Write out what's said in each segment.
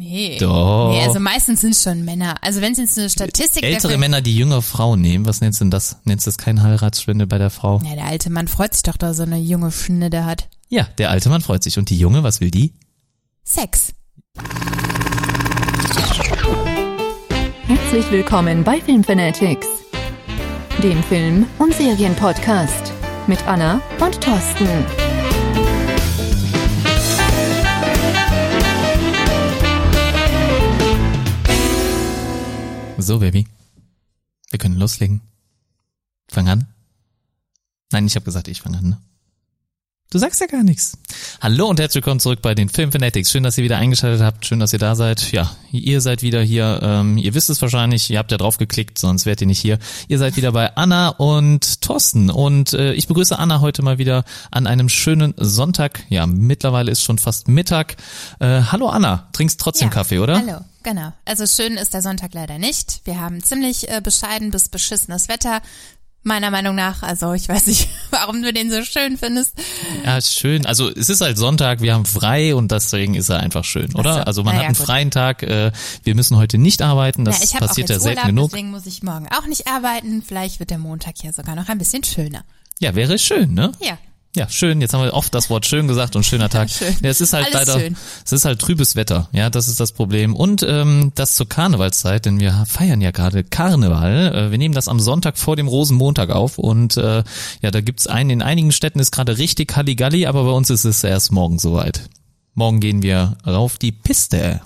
Nee. Doch. Nee, also meistens sind es schon Männer. Also wenn es jetzt eine Statistik Ältere Film- Männer, die jüngere Frauen nehmen, was nennst du denn das? Nennst du das keine Heiratsspende bei der Frau? Ja, der alte Mann freut sich doch, dass er so eine junge Schnitte hat. Ja, der alte Mann freut sich. Und die Junge, was will die? Sex. Herzlich willkommen bei Filmfanatics, dem Film- und Serienpodcast mit Anna und Thorsten. So, Baby. Wir können loslegen. Fang an. Nein, ich habe gesagt, ich fange an. Ne? Du sagst ja gar nichts. Hallo und herzlich willkommen zurück bei den Film Fanatics. Schön, dass ihr wieder eingeschaltet habt. Schön, dass ihr da seid. Ja, ihr seid wieder hier. Ähm, ihr wisst es wahrscheinlich. Ihr habt ja drauf geklickt, sonst wärt ihr nicht hier. Ihr seid wieder bei Anna und Thorsten. Und äh, ich begrüße Anna heute mal wieder an einem schönen Sonntag. Ja, mittlerweile ist schon fast Mittag. Äh, hallo Anna, trinkst trotzdem Ja, Kaffee, oder? Hallo, genau. Also schön ist der Sonntag leider nicht. Wir haben ziemlich äh, bescheiden bis beschissenes Wetter. Meiner Meinung nach, also ich weiß nicht, warum du den so schön findest. Ja, schön. Also es ist halt Sonntag, wir haben frei und deswegen ist er einfach schön, oder? So, Also man na hat ja, einen gut. freien Tag. Äh, wir müssen heute nicht arbeiten, das ja, passiert ja selten Urlaub, genug. deswegen muss ich morgen auch nicht arbeiten. Vielleicht wird der Montag ja sogar noch ein bisschen schöner. Ja, wäre schön, ne? Ja, Ja, schön. Jetzt haben wir oft das Wort schön gesagt und schöner Tag. Schön. Ja, es ist halt Alles leider, schön. es ist halt trübes Wetter. Ja, das ist das Problem. Und ähm, das zur Karnevalszeit, denn wir feiern ja gerade Karneval. Äh, wir nehmen das am Sonntag vor dem Rosenmontag auf und äh, ja, da gibt's einen. In einigen Städten ist gerade richtig Halligalli, aber bei uns ist es erst morgen soweit. Morgen gehen wir rauf die Piste.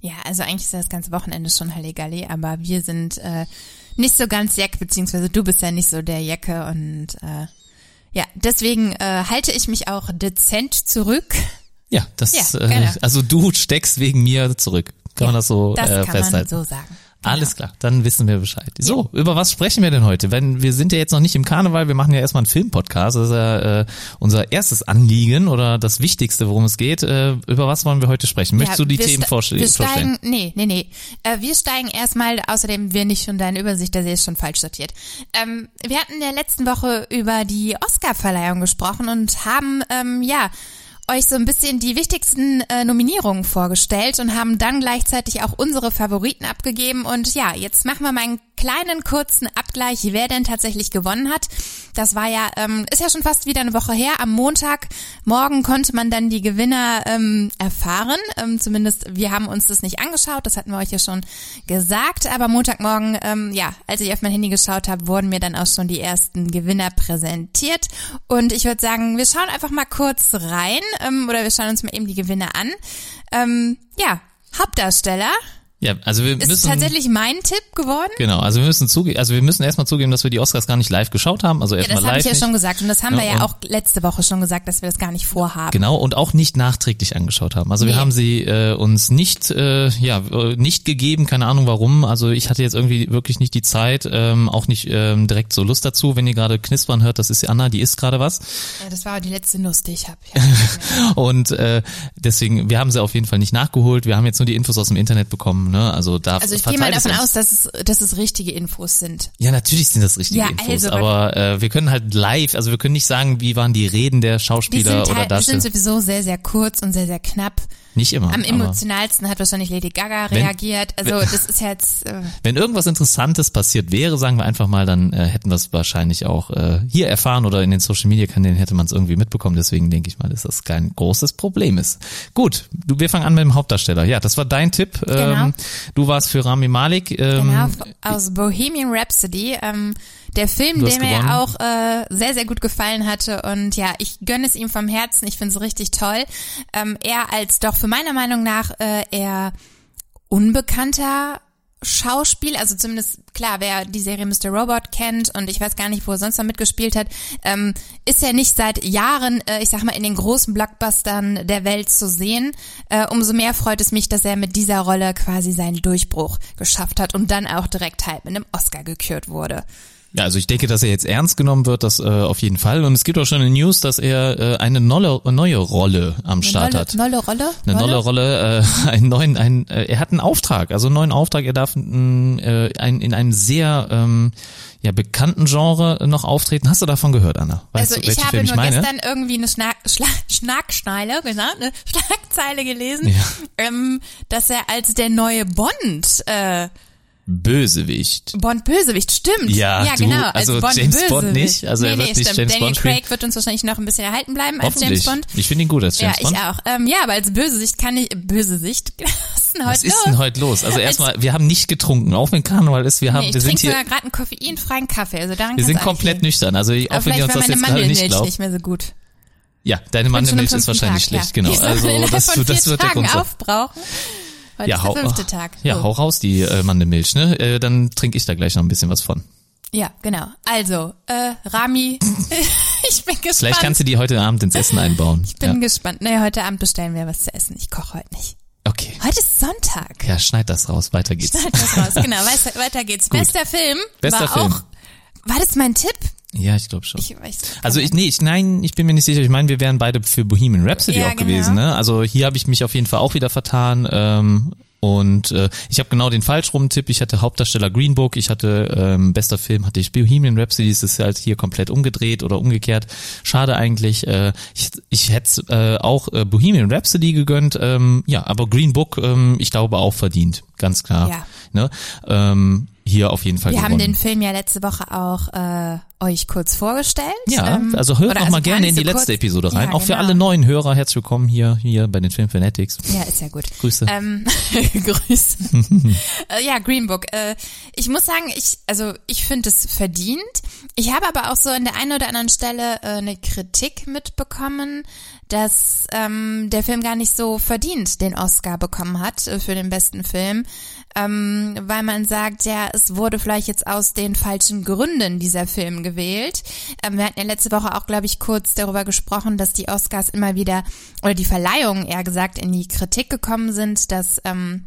ja, also eigentlich ist ja das ganze Wochenende schon Halligalli, aber wir sind äh, nicht so ganz Jack, beziehungsweise du bist ja nicht so der Jacke und äh, ja, deswegen äh, halte ich mich auch dezent zurück. Ja, das, Ja, äh, genau. also du steckst wegen mir zurück. Kann man das so Das äh, kann man festhalten? so sagen. Alles klar, dann wissen wir Bescheid. So, über was sprechen wir denn heute? Wenn wir sind ja jetzt noch nicht im Karneval, wir machen ja erstmal einen Filmpodcast. Das ist ja äh, unser erstes Anliegen oder das Wichtigste, worum es geht. Äh, über was wollen wir heute sprechen? Möchtest Ja, du die Themen sta- vorstell wir vorstellen? steigen, Nee, nee, nee. Äh, wir steigen erstmal, außerdem wir nicht schon deine Übersicht, da sehe ich schon falsch sortiert. Ähm, wir hatten in der letzten Woche über die Oscar-Verleihung gesprochen und haben, ähm, ja, euch so ein bisschen die wichtigsten äh, Nominierungen vorgestellt und haben dann gleichzeitig auch unsere Favoriten abgegeben. Und ja, jetzt machen wir mal einen kleinen kurzen Abgleich, wer denn tatsächlich gewonnen hat. Das war ja, ähm, ist ja schon fast wieder eine Woche her. Am Montagmorgen konnte man dann die Gewinner ähm, erfahren. Ähm, zumindest wir haben uns das nicht angeschaut, das hatten wir euch ja schon gesagt. Aber Montagmorgen, ähm, ja, als ich auf mein Handy geschaut habe, wurden mir dann auch schon die ersten Gewinner präsentiert. Und ich würde sagen, wir schauen einfach mal kurz rein ähm, oder wir schauen uns mal eben die Gewinner an. Ähm, ja, Hauptdarsteller Ja, also wir ist müssen tatsächlich mein Tipp geworden. genau, also wir müssen zugeben, also wir müssen erstmal zugeben, dass wir die Oscars gar nicht live geschaut haben, also Ja, erstmal das habe live ich ja schon gesagt und das haben wir Ja, ja und- auch letzte Woche schon gesagt, dass wir das gar nicht vorhaben. Genau und auch nicht nachträglich angeschaut haben. Also wir Nee. haben sie äh, uns nicht äh, ja nicht gegeben, keine Ahnung warum. Also ich hatte jetzt irgendwie wirklich nicht die Zeit, ähm, auch nicht ähm, direkt so Lust dazu. Wenn ihr gerade knispern hört, das ist die Anna, die isst gerade was. Ja, das war die letzte Nuss, die ich habe. Und äh, deswegen, wir haben sie auf jeden Fall nicht nachgeholt. Wir haben jetzt nur die Infos aus dem Internet bekommen. Ne? Also da Also ich gehe mal davon aus, dass es, dass es richtige Infos sind. Ja, natürlich sind das richtige Ja, Infos, also, aber äh, wir können halt live, also wir können nicht sagen, wie waren die Reden der Schauspieler oder halt, die sind sowieso sehr, sehr kurz und sehr, sehr knapp. Nicht immer. Am emotionalsten hat wahrscheinlich Lady Gaga Wenn- reagiert. Also das ist jetzt, äh, Wenn irgendwas Interessantes passiert wäre, sagen wir einfach mal, dann äh, hätten wir es wahrscheinlich auch äh, hier erfahren oder in den Social Media Kanälen hätte man es irgendwie mitbekommen. Deswegen denke ich mal, dass das kein großes Problem ist. Gut, du, wir fangen an mit dem Hauptdarsteller. Ja, das war dein Tipp. Genau. Du warst für Rami Malek. Ähm, genau, aus Bohemian Rhapsody. Ähm, der Film, der mir gewonnen. auch äh, sehr, sehr gut gefallen hatte. Und ja, ich gönne es ihm vom Herzen. Ich finde es richtig toll. Ähm, er als doch für meiner Meinung nach äh, eher unbekannter Schauspiel, also zumindest klar, wer die Serie Mr. Robot kennt und ich weiß gar nicht, wo er sonst noch mitgespielt hat, ähm, ist er nicht seit Jahren, äh, ich sag mal, in den großen Blockbustern der Welt zu sehen. Äh, umso mehr freut es mich, dass er mit dieser Rolle quasi seinen Durchbruch geschafft hat und dann auch direkt halt mit einem Oscar gekürt wurde. Ja, also ich denke, dass er jetzt ernst genommen wird, das äh, auf jeden Fall. Und es gibt auch schon eine News, dass er äh, eine nolle, neue Rolle am Start hat. Nolle Rolle? Eine neue Rolle, äh, einen neuen, einen, äh, er hat einen Auftrag, also einen neuen Auftrag. Er darf mh, äh, ein, in einem sehr ähm, ja, bekannten Genre noch auftreten. Hast du davon gehört, Anna? Weißt Also du, ich habe Film nur ich gestern irgendwie eine Schnack, Schla, Schnackschneile, genau, eine Schlagzeile gelesen, Ja. ähm, dass er als der neue Bond, äh, Bösewicht. Bond Bösewicht, stimmt. Ja, ja du- genau. als also Bond James Bösewicht. Bond nicht, also er nee, wird nee, nicht stimmt. James Daniel Bond spielen. Craig wird uns wahrscheinlich noch ein bisschen erhalten bleiben als. James Bond. Ich finde ihn gut als James ja, Bond. ich auch. Ähm, ja, aber als Bösewicht kann ich, Bösewicht, was ist denn heute Was ist los? denn heute los? Also erstmal, wir haben nicht getrunken, auch wenn Karneval ist. Wir haben, nee, ich wir sind hier, sogar gerade einen koffeinfreien Kaffee, also daran wir sind auch komplett liegen. nüchtern. Also auch Aber wenn ihr uns das meine jetzt gerade nicht glaubt. nicht mehr so gut. Ja, deine Mandelmilch ist wahrscheinlich Tag, schlecht, ja. genau. Also das, das wird der Grund sein. aufbrauchen. Heute Ja, ist der fünfte Tag. ja, Oh. hau raus die äh, Mandelmilch, ne? Äh, dann trinke ich da gleich noch ein bisschen was von. Ja, genau. Also, äh, Rami, ich bin gespannt. Vielleicht kannst du die heute Abend ins Essen einbauen. ich bin ja. gespannt. Nee, heute Abend bestellen wir was zu essen. Ich koche heute nicht. Okay. Heute ist Sonntag. Ja, schneid das raus, weiter geht's. Schneid das raus. Genau, weiter, weiter geht's. Bester Film Bester war Film. auch. War das mein Tipp? Ja, ich glaube schon. Ich weiß. Also ich, nee, ich, nein, ich bin mir nicht sicher. Ich meine, wir wären beide für Bohemian Rhapsody Ja, auch gewesen. genau. Ne? Also hier habe ich mich auf jeden Fall auch wieder vertan. Ähm, und äh, ich habe genau den falsch rum Tipp. Ich hatte Hauptdarsteller Green Book, ich hatte ähm, bester Film, hatte ich Bohemian Rhapsody. Es ist halt hier komplett umgedreht oder umgekehrt. Schade eigentlich. Äh, ich ich hätte äh, auch äh, Bohemian Rhapsody gegönnt. Ähm, ja, aber Green Book, ähm, ich glaube auch verdient, ganz klar. Ja. Ne? Ähm, hier auf jeden Fall Wir haben gewonnen. den Film ja letzte Woche auch äh, euch kurz vorgestellt. Ja, Ähm, also hört noch mal also gar gerne in die so letzte kurz. Episode rein. Ja, auch für genau. alle neuen Hörer herzlich willkommen hier hier bei den Film Fanatics. Ja, ist ja gut. Grüße. Ähm, Grüße. äh, ja, Green Book. Äh, ich muss sagen, ich, also ich finde es verdient. Ich habe aber auch so an der einen oder anderen Stelle äh, eine Kritik mitbekommen, dass ähm, der Film gar nicht so verdient den Oscar bekommen hat äh, für den besten Film. Ähm, weil man sagt, ja, es wurde vielleicht jetzt aus den falschen Gründen dieser Film gewählt. Ähm, wir hatten ja letzte Woche auch, glaube ich, kurz darüber gesprochen, dass die Oscars immer wieder, oder die Verleihungen eher gesagt, in die Kritik gekommen sind, dass ähm,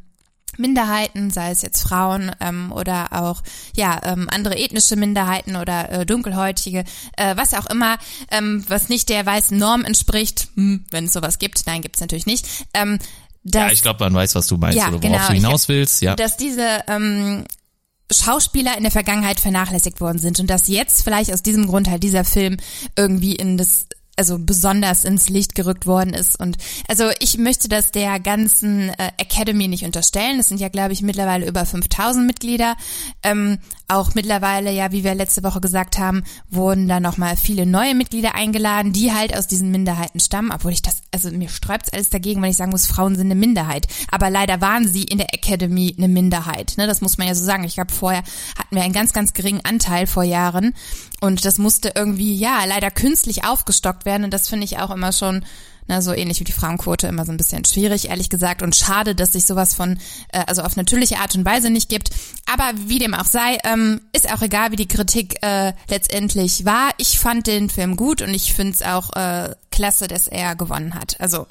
Minderheiten, sei es jetzt Frauen ähm, oder auch ja ähm, andere ethnische Minderheiten oder äh, dunkelhäutige, äh, was auch immer, ähm, was nicht der weißen Norm entspricht, hm, wenn es sowas gibt, nein, gibt's natürlich nicht. Ähm, ja, dass- ich glaube, man weiß, was du meinst Ja, oder worauf genau. du hinaus willst. Ja. dass diese ähm, Schauspieler in der Vergangenheit vernachlässigt worden sind und dass jetzt vielleicht aus diesem Grund halt dieser Film irgendwie in das also besonders ins Licht gerückt worden ist und also ich möchte das der ganzen äh, Academy nicht unterstellen. Es sind ja glaube ich mittlerweile über 5000 Mitglieder. Ähm, auch mittlerweile ja, wie wir letzte Woche gesagt haben, wurden da noch mal viele neue Mitglieder eingeladen, die halt aus diesen Minderheiten stammen. Obwohl ich das, also mir sträubt's alles dagegen, wenn ich sagen muss, Frauen sind eine Minderheit. Aber leider waren sie in der Academy eine Minderheit. Ne, das muss man ja so sagen. Ich glaube, vorher hatten wir einen ganz, ganz geringen Anteil vor Jahren und das musste irgendwie ja leider künstlich aufgestockt werden. Und das finde ich auch immer schon na, so ähnlich wie die Frauenquote immer so ein bisschen schwierig, ehrlich gesagt. Und schade, dass sich sowas von, äh, also auf natürliche Art und Weise nicht gibt. Aber wie dem auch sei, ähm, ist auch egal, wie die Kritik äh, letztendlich war. Ich fand den Film gut und ich finde es auch äh, klasse, dass er gewonnen hat. Also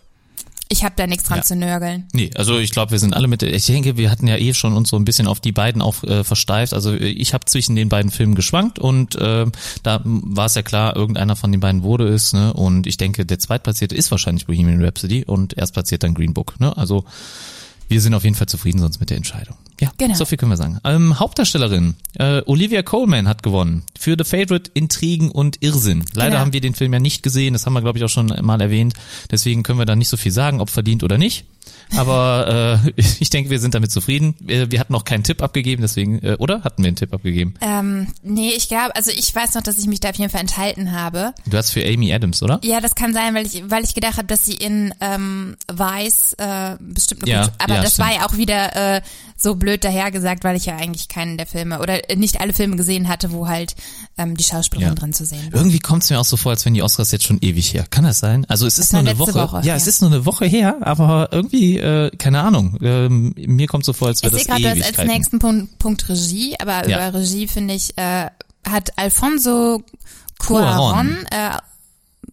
ich habe da nichts dran Ja. zu nörgeln. Nee, also ich glaube, wir sind alle mit. Ich denke, wir hatten ja eh schon uns so ein bisschen auf die beiden auch äh, versteift. Also äh, ich habe zwischen den beiden Filmen geschwankt und äh, da war es ja klar, irgendeiner von den beiden wurde es. Ne? Und ich denke, der zweitplatzierte ist wahrscheinlich Bohemian Rhapsody und erstplatziert dann Green Book. Ne? Also wir sind auf jeden Fall zufrieden sonst mit der Entscheidung. Ja, Genau. so viel können wir sagen. Ähm, Hauptdarstellerin äh, Olivia Coleman hat gewonnen für The Favorite Intrigen und Irrsinn. Leider Genau. haben wir den Film ja nicht gesehen, das haben wir glaube ich auch schon mal erwähnt. Deswegen können wir da nicht so viel sagen, ob verdient oder nicht. Aber äh, ich denke, wir sind damit zufrieden. Wir, wir hatten noch keinen Tipp abgegeben, deswegen, äh, oder? Hatten wir einen Tipp abgegeben? Ähm, nee, ich glaube, also ich weiß noch, dass ich mich da auf jeden Fall enthalten habe. Du hast für Amy Adams, oder? Ja, das kann sein, weil ich, weil ich gedacht habe, dass sie in ähm, Weiß äh, bestimmt eine Ja, gute, aber ja, das stimmt. war ja auch wieder äh, so blöd dahergesagt, weil ich ja eigentlich keinen der Filme oder äh, nicht alle Filme gesehen hatte, wo halt ähm, die Schauspielerin Ja. drin zu sehen war. Irgendwie kommt es mir auch so vor, als wenn die Oscars jetzt schon ewig her. Kann das sein? Also es ist war nur eine Woche. Woche, Ja, es ist nur eine Woche her, aber irgendwie, äh, keine Ahnung. Ähm, mir kommt so vor, als Ich wäre sehe das gerade, du hast als Ewigkeiten. nächsten Punkt, Punkt Regie, aber Ja. über Regie finde ich, äh, hat Alfonso Cuarón. Cuarón, äh,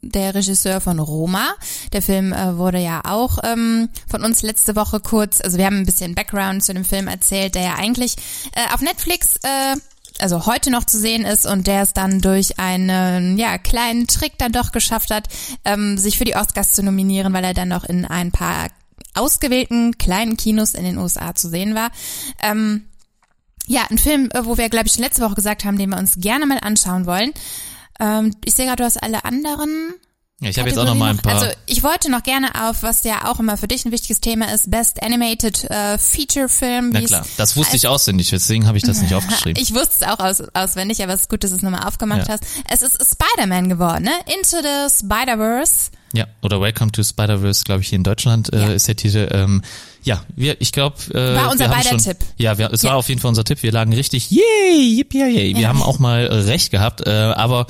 der Regisseur von Roma. Der Film äh, wurde ja auch ähm, von uns letzte Woche kurz, also wir haben ein bisschen Background zu dem Film erzählt, der ja eigentlich äh, auf Netflix äh, also heute noch zu sehen ist und der es dann durch einen ja kleinen Trick dann doch geschafft hat, ähm, sich für die Oscars zu nominieren, weil er dann noch in ein paar ausgewählten kleinen Kinos in den USA zu sehen war. Ähm, ja, ein Film, äh, wo wir, glaube ich, schon letzte Woche gesagt haben, den wir uns gerne mal anschauen wollen. Ähm, ich sehe gerade, du hast alle anderen ja, ich habe jetzt auch noch mal ein paar. Also ich wollte noch gerne auf, was ja auch immer für dich ein wichtiges Thema ist, Best Animated äh, Feature Film. Na klar, das wusste ich auswendig, deswegen habe ich das nicht aufgeschrieben. Ich wusste es auch aus, auswendig, aber es ist gut, dass du es nochmal aufgemacht ja. hast. Es ist Spider-Man geworden, ne? Into the Spider-Verse. Ja, oder Welcome to Spider-Verse, glaube ich, hier in Deutschland äh, ja. ist der Titel. Ähm, ja, wir, ich glaube, äh, war unser beider Tipp. Ja, wir, es ja. war auf jeden Fall unser Tipp. Wir lagen richtig, yay, yippie, yay. Wir ja. haben auch mal recht gehabt, äh, aber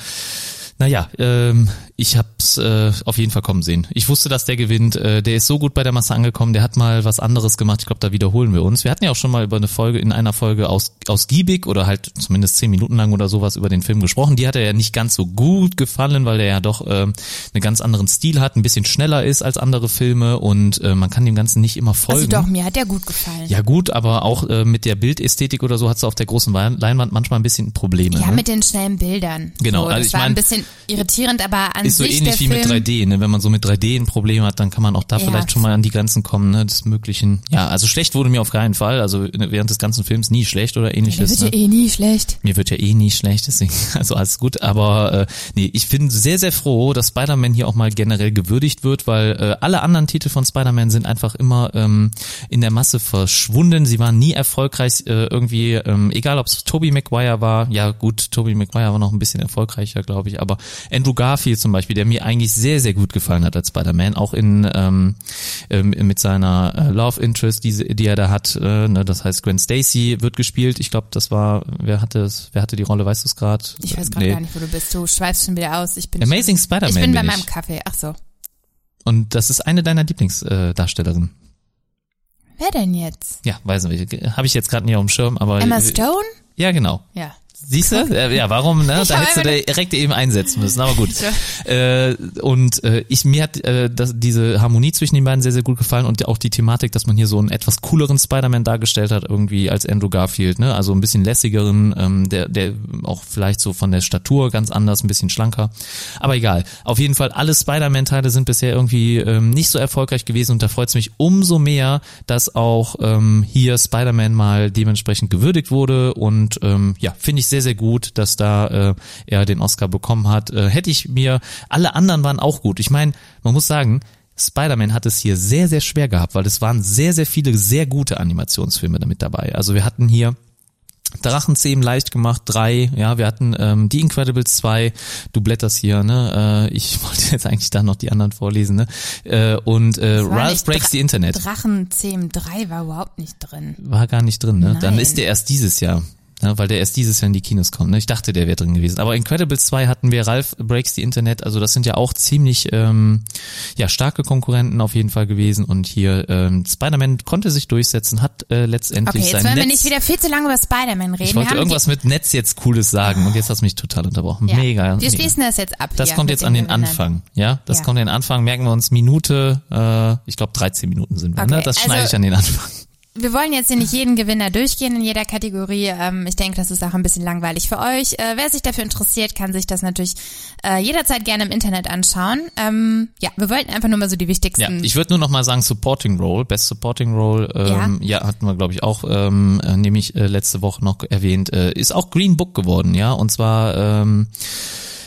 naja, ähm, ich hab's äh, auf jeden Fall kommen sehen. Ich wusste, dass der gewinnt. Äh, der ist so gut bei der Masse angekommen. Der hat mal was anderes gemacht. Ich glaube, da wiederholen wir uns. Wir hatten ja auch schon mal über eine Folge in einer Folge aus ausgiebig oder halt zumindest zehn Minuten lang oder sowas über den Film gesprochen. Die hat er ja nicht ganz so gut gefallen, weil der ja doch äh, einen ganz anderen Stil hat, ein bisschen schneller ist als andere Filme und äh, man kann dem Ganzen nicht immer folgen. Also doch, mir hat der gut gefallen. Ja gut, aber auch äh, mit der Bildästhetik oder so hat es auf der großen Leinwand manchmal ein bisschen Probleme. Ja, ne? mit den schnellen Bildern. Genau, so, also ich war mein, ein bisschen irritierend, aber an ist so ähnlich wie mit 3D, ne? Wenn man so mit 3D ein Problem hat, dann kann man auch da Ja. vielleicht schon mal an die Grenzen kommen, ne? Des Möglichen. Ja, also schlecht wurde mir auf keinen Fall. Also während des ganzen Films nie schlecht oder Der ähnliches. wird ja Ne? eh nie schlecht. Mir wird ja eh nie schlecht, deswegen, also alles gut. Aber äh, nee, ich bin sehr, sehr froh, dass Spider-Man hier auch mal generell gewürdigt wird, weil äh, alle anderen Titel von Spider-Man sind einfach immer ähm, in der Masse verschwunden. Sie waren nie erfolgreich äh, irgendwie, ähm, egal ob es Tobey Maguire war, ja gut, Tobey Maguire war noch ein bisschen erfolgreicher, glaube ich, aber Andrew Garfield zum Beispiel, der mir eigentlich sehr, sehr gut gefallen hat als Spider-Man, auch in ähm, ähm, mit seiner äh, Love Interest, die, die er da hat, äh, ne, das heißt Gwen Stacy wird gespielt. Ich glaube, das war, wer hatte es, wer hatte die Rolle, weißt du es gerade? Ich weiß gerade gar nicht, wo du bist. Du schweifst schon wieder aus. Ich bin Amazing Spider-Man Ich bin bei bin meinem ich. Kaffee. Ach so. Und das ist eine deiner Lieblingsdarstellerinnen. Wer denn jetzt? Ja, weiß nicht, habe ich jetzt gerade nicht auf dem Schirm, aber Emma Stone? ja genau. Ja. Siehst du? Äh, Ja, warum? Ne? Da hättest du direkt eben einsetzen müssen. Aber gut. Äh, und äh, ich mir hat äh, das, diese Harmonie zwischen den beiden sehr sehr gut gefallen und auch die Thematik, dass man hier so einen etwas cooleren Spider-Man dargestellt hat irgendwie als Andrew Garfield. Ne? Also ein bisschen lässigeren, ähm, der der auch vielleicht so von der Statur ganz anders, ein bisschen schlanker. Aber egal. Auf jeden Fall alle Spider-Man-Teile sind bisher irgendwie ähm, nicht so erfolgreich gewesen und da freut es mich umso mehr, dass auch ähm, hier Spider-Man mal dementsprechend gewürdigt wurde und ähm, ja, finde ich sehr, sehr gut, dass da äh, er den Oscar bekommen hat. Äh, hätte ich mir, alle anderen waren auch gut. Ich meine, man muss sagen, Spider-Man hat es hier sehr, sehr schwer gehabt, weil es waren sehr, sehr viele sehr gute Animationsfilme damit dabei. Also wir hatten hier Drachenzähmen leicht gemacht, drei, ja, wir hatten ähm, die Incredibles 2, du blätterst hier, ne, äh, ich wollte jetzt eigentlich da noch die anderen vorlesen, ne, äh, und äh, Ralph Breaks Dra- the Internet Drachenzähmen 3 war überhaupt nicht drin. war gar nicht drin, ne, dann Nein. ist der erst dieses Jahr. Ja, weil der erst dieses Jahr in die Kinos kommt. Ne? Ich dachte, der wäre drin gewesen. Aber Incredibles 2 hatten wir Ralph Breaks the Internet. Also das sind ja auch ziemlich ähm, ja starke Konkurrenten auf jeden Fall gewesen. Und hier ähm, Spider-Man konnte sich durchsetzen, hat äh, letztendlich Okay, jetzt sein wollen wir Netz nicht wieder viel zu lange über Spider-Man reden. Ich wollte irgendwas mit Netz jetzt Cooles sagen und jetzt hast du mich total unterbrochen. ja. Mega. Wir mega. schließen das jetzt ab. Das kommt jetzt an den Gewinnern. Anfang, ja? Das Ja. kommt an den Anfang, merken wir uns Minute, äh, ich glaube 13 Minuten sind wir, ne? Okay, Das schneide also- ich an den Anfang. Wir wollen jetzt hier nicht jeden Gewinner durchgehen in jeder Kategorie. Ähm, ich denke, das ist auch ein bisschen langweilig für euch. Äh, wer sich dafür interessiert, kann sich das natürlich äh, jederzeit gerne im Internet anschauen. Ähm, ja, wir wollten einfach nur mal so die wichtigsten. Ja, ich würde nur noch mal sagen Supporting Role, Best Supporting Role, ähm, ja. hatten wir glaube ich auch, ähm, äh, nämlich äh, letzte Woche noch erwähnt, äh, ist auch Green Book geworden, ja, und zwar ähm,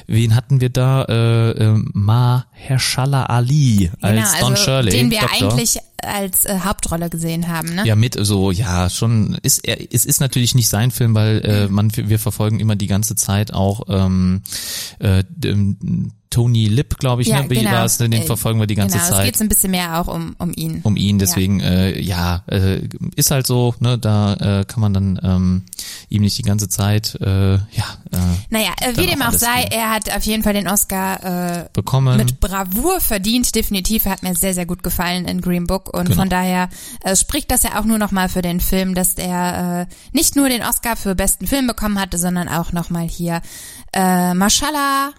Wen hatten wir da? Äh, äh, Mahershala Ali als genau, Don also, Shirley. den wir Doktor. eigentlich als äh, Hauptrolle gesehen haben. Ne? Ja, mit so, ja, schon, ist er, es ist natürlich nicht sein Film, weil äh, Mhm. man, wir verfolgen immer die ganze Zeit auch ähm, äh, dem, Tony Lip, glaube ich, Ja, ne, wie genau. war es, ne? den Äh, verfolgen wir die ganze genau, es Zeit geht so ein bisschen mehr auch um, um ihn. um ihn, deswegen äh, ja, äh, ist halt so, ne, da äh, kann man dann ähm, ihm nicht die ganze Zeit äh, ja äh, Naja, äh, wie dem auch sei, geben. er hat auf jeden Fall den Oscar äh, bekommen. mit Bravour verdient, definitiv. Er hat mir sehr, sehr gut gefallen in Green Book und Genau. von daher äh, spricht das ja auch nur nochmal für den Film, dass er äh, nicht nur den Oscar für besten Film bekommen hatte, sondern auch nochmal hier äh, Mashallah,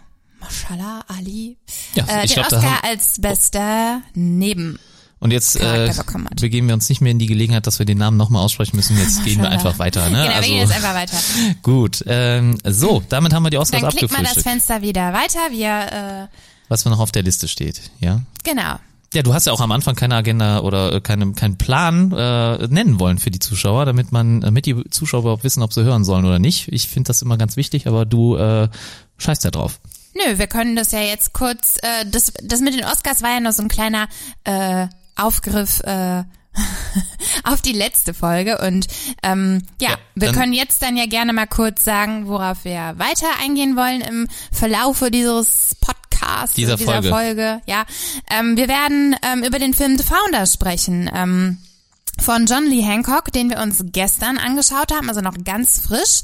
Mashallah Ali, Ja, äh, ich den glaub, da Oscar als bester Neben. Und jetzt äh, begeben wir uns nicht mehr in die Gelegenheit, dass wir den Namen nochmal aussprechen müssen. Jetzt gehen wir einfach weiter. Ne? Genau, wir gehen jetzt einfach weiter. gut. Ähm, so, damit haben wir die Oscars Dann klickt man das. Fenster wieder weiter. Wir, äh, Was noch auf der Liste steht, ja? genau. Ja, du hast ja auch am Anfang keine Agenda oder äh, keine, keinen Plan äh, nennen wollen für die Zuschauer, damit man, damit die Zuschauer überhaupt wissen, ob sie hören sollen oder nicht. Ich finde das immer ganz wichtig, aber du äh, scheißt ja drauf. Nö, wir können das ja jetzt kurz, äh, das, das mit den Oscars war ja noch so ein kleiner äh, Aufgriff äh, auf die letzte Folge und ähm, ja, Ja, wir können jetzt dann ja gerne mal kurz sagen, worauf wir weiter eingehen wollen im Verlaufe dieses Podcasts, Dieser dieser Folge. Folge. Ja, ähm, wir werden ähm, über den Film The Founder sprechen. Ähm, von John Lee Hancock, den wir uns gestern angeschaut haben, also noch ganz frisch.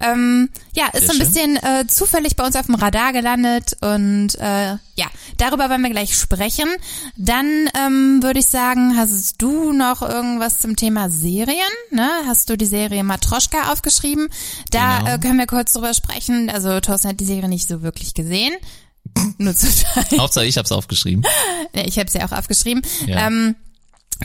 Ähm, ja, ist so ein bisschen äh, zufällig bei uns auf dem Radar gelandet und äh, ja, darüber wollen wir gleich sprechen. Dann ähm, würde ich sagen, hast du noch irgendwas zum Thema Serien? Ne? Hast du die Serie Matroschka aufgeschrieben? Da Genau. äh, können wir kurz drüber sprechen. Also Thorsten hat die Serie nicht so wirklich gesehen. Nur zu. Hauptsache, ich habe es aufgeschrieben. Ich habe sie auch aufgeschrieben. Ja. Ähm,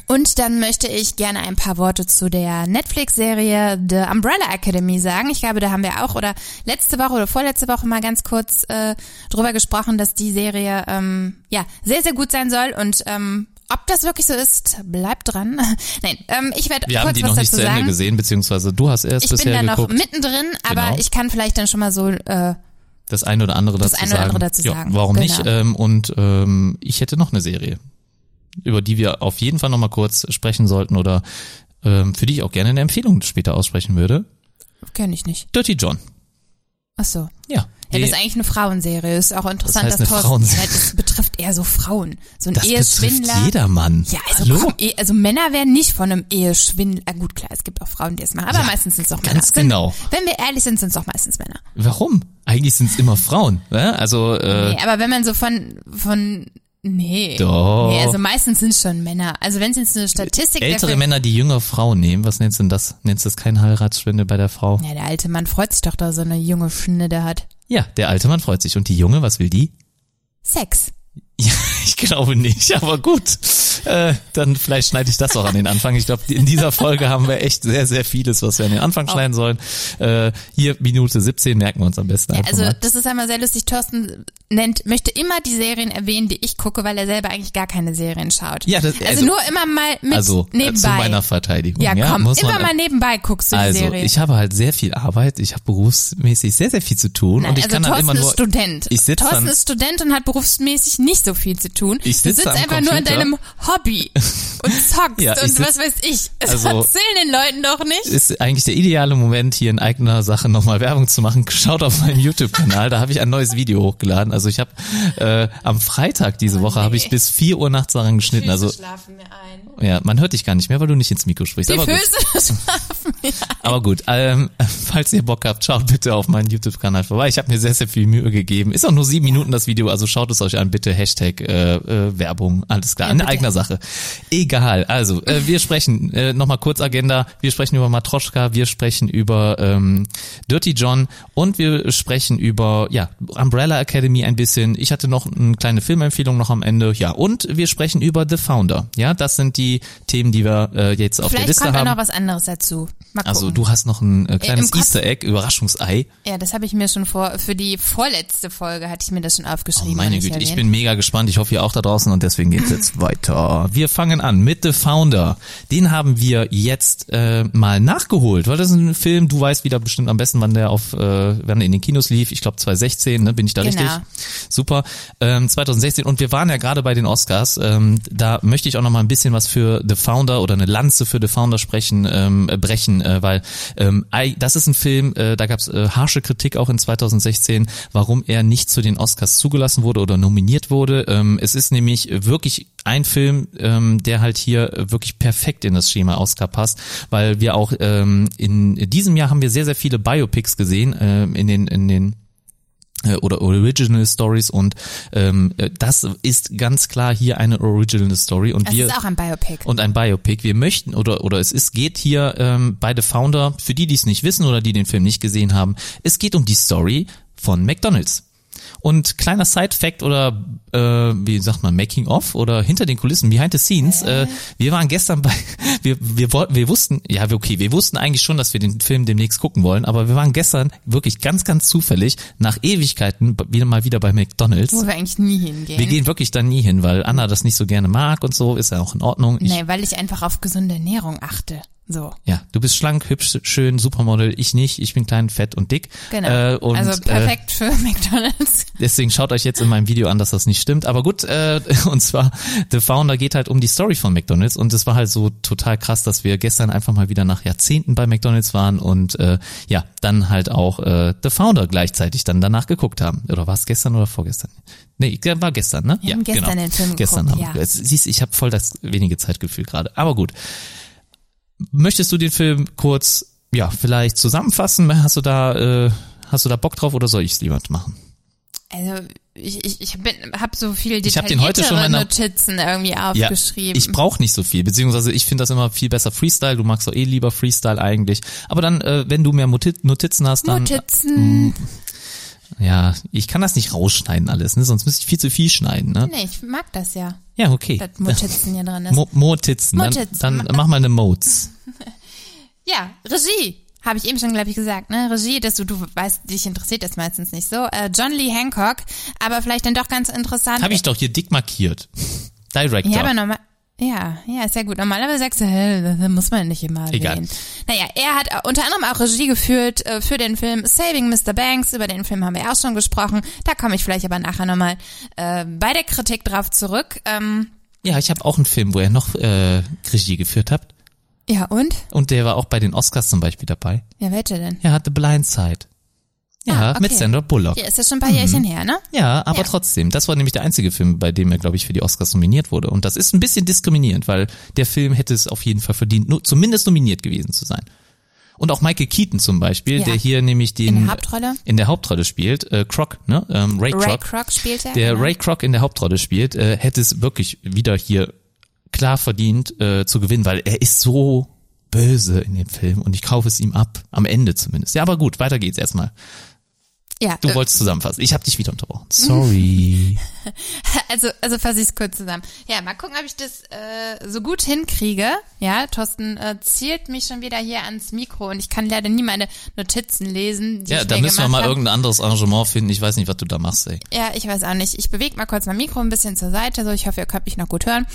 und dann möchte ich gerne ein paar Worte zu der Netflix-Serie The Umbrella Academy sagen. Ich glaube, da haben wir auch oder letzte Woche oder vorletzte Woche mal ganz kurz äh, drüber gesprochen, dass die Serie ähm, ja sehr sehr gut sein soll und ähm, ob das wirklich so ist, bleibt dran. Nein, ähm, ich werde Wir kurz haben die was noch nicht dazu zu Ende sagen. gesehen, beziehungsweise du hast erst Ich bin bisher da noch geguckt. mittendrin, aber Genau. ich kann vielleicht dann schon mal so äh, das eine oder andere Das dazu eine oder sagen. andere dazu ja, sagen, Warum genau. nicht? Ähm, und ähm, ich hätte noch eine Serie, über die wir auf jeden Fall nochmal kurz sprechen sollten oder ähm, für die ich auch gerne eine Empfehlung später aussprechen würde. kenne ich nicht. Dirty John. Ach so. Ja. Ja, das ist eigentlich eine Frauenserie. Ist auch interessant, heißt dass Thorsten, das betrifft eher so Frauen. So ein das betrifft Eheschwindler. jeder Mann. Ja, also, Hallo? komm, eh- also Männer werden nicht von einem Eheschwindler. Ah, gut, klar, es gibt auch Frauen, die es machen, aber Ja, meistens sind es doch Männer. ganz Sind- genau. Wenn wir ehrlich sind, sind es doch meistens Männer. Warum? Eigentlich sind es immer Frauen. Ne? Also äh, Nee, aber wenn man so von von nee. Doch. Nee, also meistens sind es schon Männer. Also wenn es jetzt eine Statistik ältere dafür, Männer, die jüngere Frauen nehmen, was nennst du denn das? Nennst du das keine Heiratsschwinde bei der Frau? Ja, der alte Mann freut sich doch, dass er so eine junge Schnitte hat. Ja, der alte Mann freut sich. Und die Junge, was will die? Sex. Ja, ich glaube nicht, aber gut. Äh, dann vielleicht schneide ich das auch an den Anfang. Ich glaube, in dieser Folge haben wir echt sehr, sehr vieles, was wir an den Anfang schneiden sollen. Äh, hier Minute 17 merken wir uns am besten einfach Also mal. das ist einmal sehr lustig. Thorsten nennt, möchte immer die Serien erwähnen, die ich gucke, weil er selber eigentlich gar keine Serien schaut. Ja, das- also, also- nur immer mal mit Also äh, nebenbei. zu meiner Verteidigung. ja, Ja, komm, muss immer man, mal nebenbei guckst du die Also, Serie. ich habe halt sehr viel Arbeit. Ich habe berufsmäßig sehr, sehr viel zu tun. Nein, und ich also kann Thorsten halt immer nur. ist Student. Ich Thorsten dann- ist Student und hat berufsmäßig nicht so viel zu tun. Ich du sitze sitzt am einfach nur in Computer. deinem Hobby und zockst Ja, und was weiß ich. Das Also- erzählen den Leuten doch nicht. ist eigentlich der ideale Moment, hier in eigener Sache nochmal Werbung zu machen. Schaut auf meinem YouTube-Kanal, da habe ich ein neues Video hochgeladen. Also ich habe äh, am Freitag diese Woche habe ich bis 4 Uhr nachts daran geschnitten. Also schlafen mir ein. ja, man hört dich gar nicht mehr, weil du nicht ins Mikro sprichst. Die Aber gut, Füße schlafen aber gut ähm, falls ihr Bock habt, schaut bitte auf meinen YouTube-Kanal vorbei. Ich habe mir sehr, sehr viel Mühe gegeben. Ist auch nur sieben Minuten das Video, also schaut es euch an, bitte. Hashtag äh, äh, Werbung, alles klar, Ja, in eigener Sache. Egal, also äh, wir sprechen, äh, nochmal kurz Agenda, wir sprechen über Matroschka, wir sprechen über ähm, Dirty John und wir sprechen über ja Umbrella Academy ein bisschen. Ich hatte noch eine kleine Filmempfehlung noch am Ende, ja und wir sprechen über The Founder. Ja, das sind die Themen, die wir äh, jetzt auf der Vielleicht Liste kommt auch haben. noch was anderes dazu. Also du hast noch ein äh, kleines im Easter Egg, Überraschungsei. Ja, das habe ich mir schon vor, für die vorletzte Folge hatte ich mir das schon Oh, aufgeschrieben. meine und nicht Güte, ich bin mega gespannt. Ich hoffe, ihr auch da draußen und deswegen geht's jetzt weiter. Wir fangen an mit The Founder. Den haben wir jetzt äh, mal nachgeholt, weil das ist ein Film, du weißt wieder bestimmt am besten, wann der auf, äh, wann der in den Kinos lief. Ich glaube 2016, ne? bin ich da Genau. richtig? Super. Ähm, 2016 und wir waren ja gerade bei den Oscars. Ähm, da möchte ich auch noch mal ein bisschen was für The Founder oder eine Lanze für The Founder sprechen, ähm, äh, brechen, äh, weil ähm, das ist ein Film, äh, da gab es äh, harsche Kritik auch in 2016, warum er nicht zu den Oscars zugelassen wurde oder nominiert wurde. Ähm, es ist nämlich wirklich ein Film, ähm, der halt hier wirklich perfekt in das Schema Oscar passt, weil wir auch ähm, in diesem Jahr haben wir sehr, sehr viele Biopics gesehen ähm, in den in den oder Original Stories und ähm, äh, das ist ganz klar hier eine Original Story und Das wir ist auch ein Biopic. und ein Biopic. Wir möchten oder oder es ist geht hier ähm, bei The Founder für die, die es nicht wissen oder die den Film nicht gesehen haben. Es geht um die Story von McDonald's. Und kleiner Side-Fact oder äh, wie sagt man, Making of oder hinter den Kulissen, behind the scenes. Äh, wir waren gestern bei, wir, wir wollten, wir wussten, ja okay, wir wussten eigentlich schon, dass wir den Film demnächst gucken wollen, aber wir waren gestern wirklich ganz, ganz zufällig nach Ewigkeiten wieder mal wieder bei McDonalds. Wo wir eigentlich nie hingehen. Wir gehen wirklich da nie hin, weil Anna das nicht so gerne mag und so, ist ja auch in Ordnung. Ich, nee, weil ich einfach auf gesunde Ernährung achte. So. Ja, du bist schlank, hübsch, schön, Supermodel. Ich nicht. Ich bin klein, fett und dick. Genau. Äh, und, also perfekt für McDonalds. Deswegen schaut euch jetzt in meinem Video an, dass das nicht stimmt. Aber gut, äh, und zwar, The Founder geht halt um die Story von McDonalds und es war halt so total krass, dass wir gestern einfach mal wieder nach Jahrzehnten bei McDonalds waren und äh, ja, dann halt auch äh, The Founder gleichzeitig dann danach geguckt haben. Oder war es gestern oder vorgestern? Nee, war gestern, ne? Wir haben gestern den Film gestern geguckt, haben wir. ja. Siehst, ich habe voll das wenige Zeitgefühl gerade. Aber gut. Möchtest du den Film kurz, ja, vielleicht zusammenfassen? Hast du da, äh, hast du da Bock drauf oder soll ich es lieber machen? Also ich, ich, ich bin, hab so viel Ich hab den heute schon mal- Notizen irgendwie Ja, aufgeschrieben. ich brauche nicht so viel, beziehungsweise ich finde das immer viel besser Freestyle. Du magst doch eh lieber Freestyle eigentlich. Aber dann, äh, wenn du mehr Notizen hast, dann Notizen. ja, ich kann das nicht rausschneiden alles, ne? Sonst müsste ich viel zu viel schneiden, ne? Nee, ich mag das ja, Ja, okay. dass Notizen hier drin ist. Mo Motizen. Dann, Motizen. dann mach mal eine Modes. Ja, Regie. Habe ich eben schon, glaube ich, gesagt, ne? Regie, dass du, du weißt, dich interessiert das meistens nicht so. Äh, John Lee Hancock, aber vielleicht dann doch ganz interessant. Habe ich doch hier dick markiert. Director. Ja, aber normal. Ja, ja, ist ja gut. Normalerweise sagst du, hä, das muss man nicht immer Egal. Naja, er hat unter anderem auch Regie geführt äh, für den Film Saving Mr. Banks. Über den Film haben wir auch schon gesprochen. Da komme ich vielleicht aber nachher nochmal äh, bei der Kritik drauf zurück. Ähm, Ja, ich habe auch einen Film, wo er noch äh, Regie geführt hat. Ja, und? Und der war auch bei den Oscars zum Beispiel dabei. Ja, welche denn? Er hatte Blind Side. Ja, Ah, okay. mit Sandra Bullock. Ja, ist das schon ein paar Jährchen her, ne? Ja, aber Ja. trotzdem, das war nämlich der einzige Film, bei dem er, glaube ich, für die Oscars nominiert wurde. Und das ist ein bisschen diskriminierend, weil der Film hätte es auf jeden Fall verdient, nur, zumindest nominiert gewesen zu sein. Und auch Michael Keaton zum Beispiel, Ja. der hier nämlich den In der Hauptrolle? in der Hauptrolle spielt, äh, Croc, ne? Ähm, Ray, Ray Kroc, Kroc spielt er. der genau. Ray Kroc in der Hauptrolle spielt, äh, hätte es wirklich wieder hier klar verdient äh, zu gewinnen, weil er ist so böse in dem Film und ich kaufe es ihm ab, am Ende zumindest. Ja, aber gut, weiter geht's erstmal. Ja, Du äh, wolltest zusammenfassen. Ich habe dich wieder unterbrochen. Sorry. also, also fasse ich es kurz zusammen. Ja, mal gucken, ob ich das äh, so gut hinkriege. Ja, Thorsten äh, zielt mich schon wieder hier ans Mikro und ich kann leider nie meine Notizen lesen. Ja, da müssen wir mal hab. irgendein anderes Arrangement finden. Ich weiß nicht, was du da machst, ey. Ja, ich weiß auch nicht. Ich bewege mal kurz mein Mikro ein bisschen zur Seite, so ich hoffe, ihr könnt mich noch gut hören.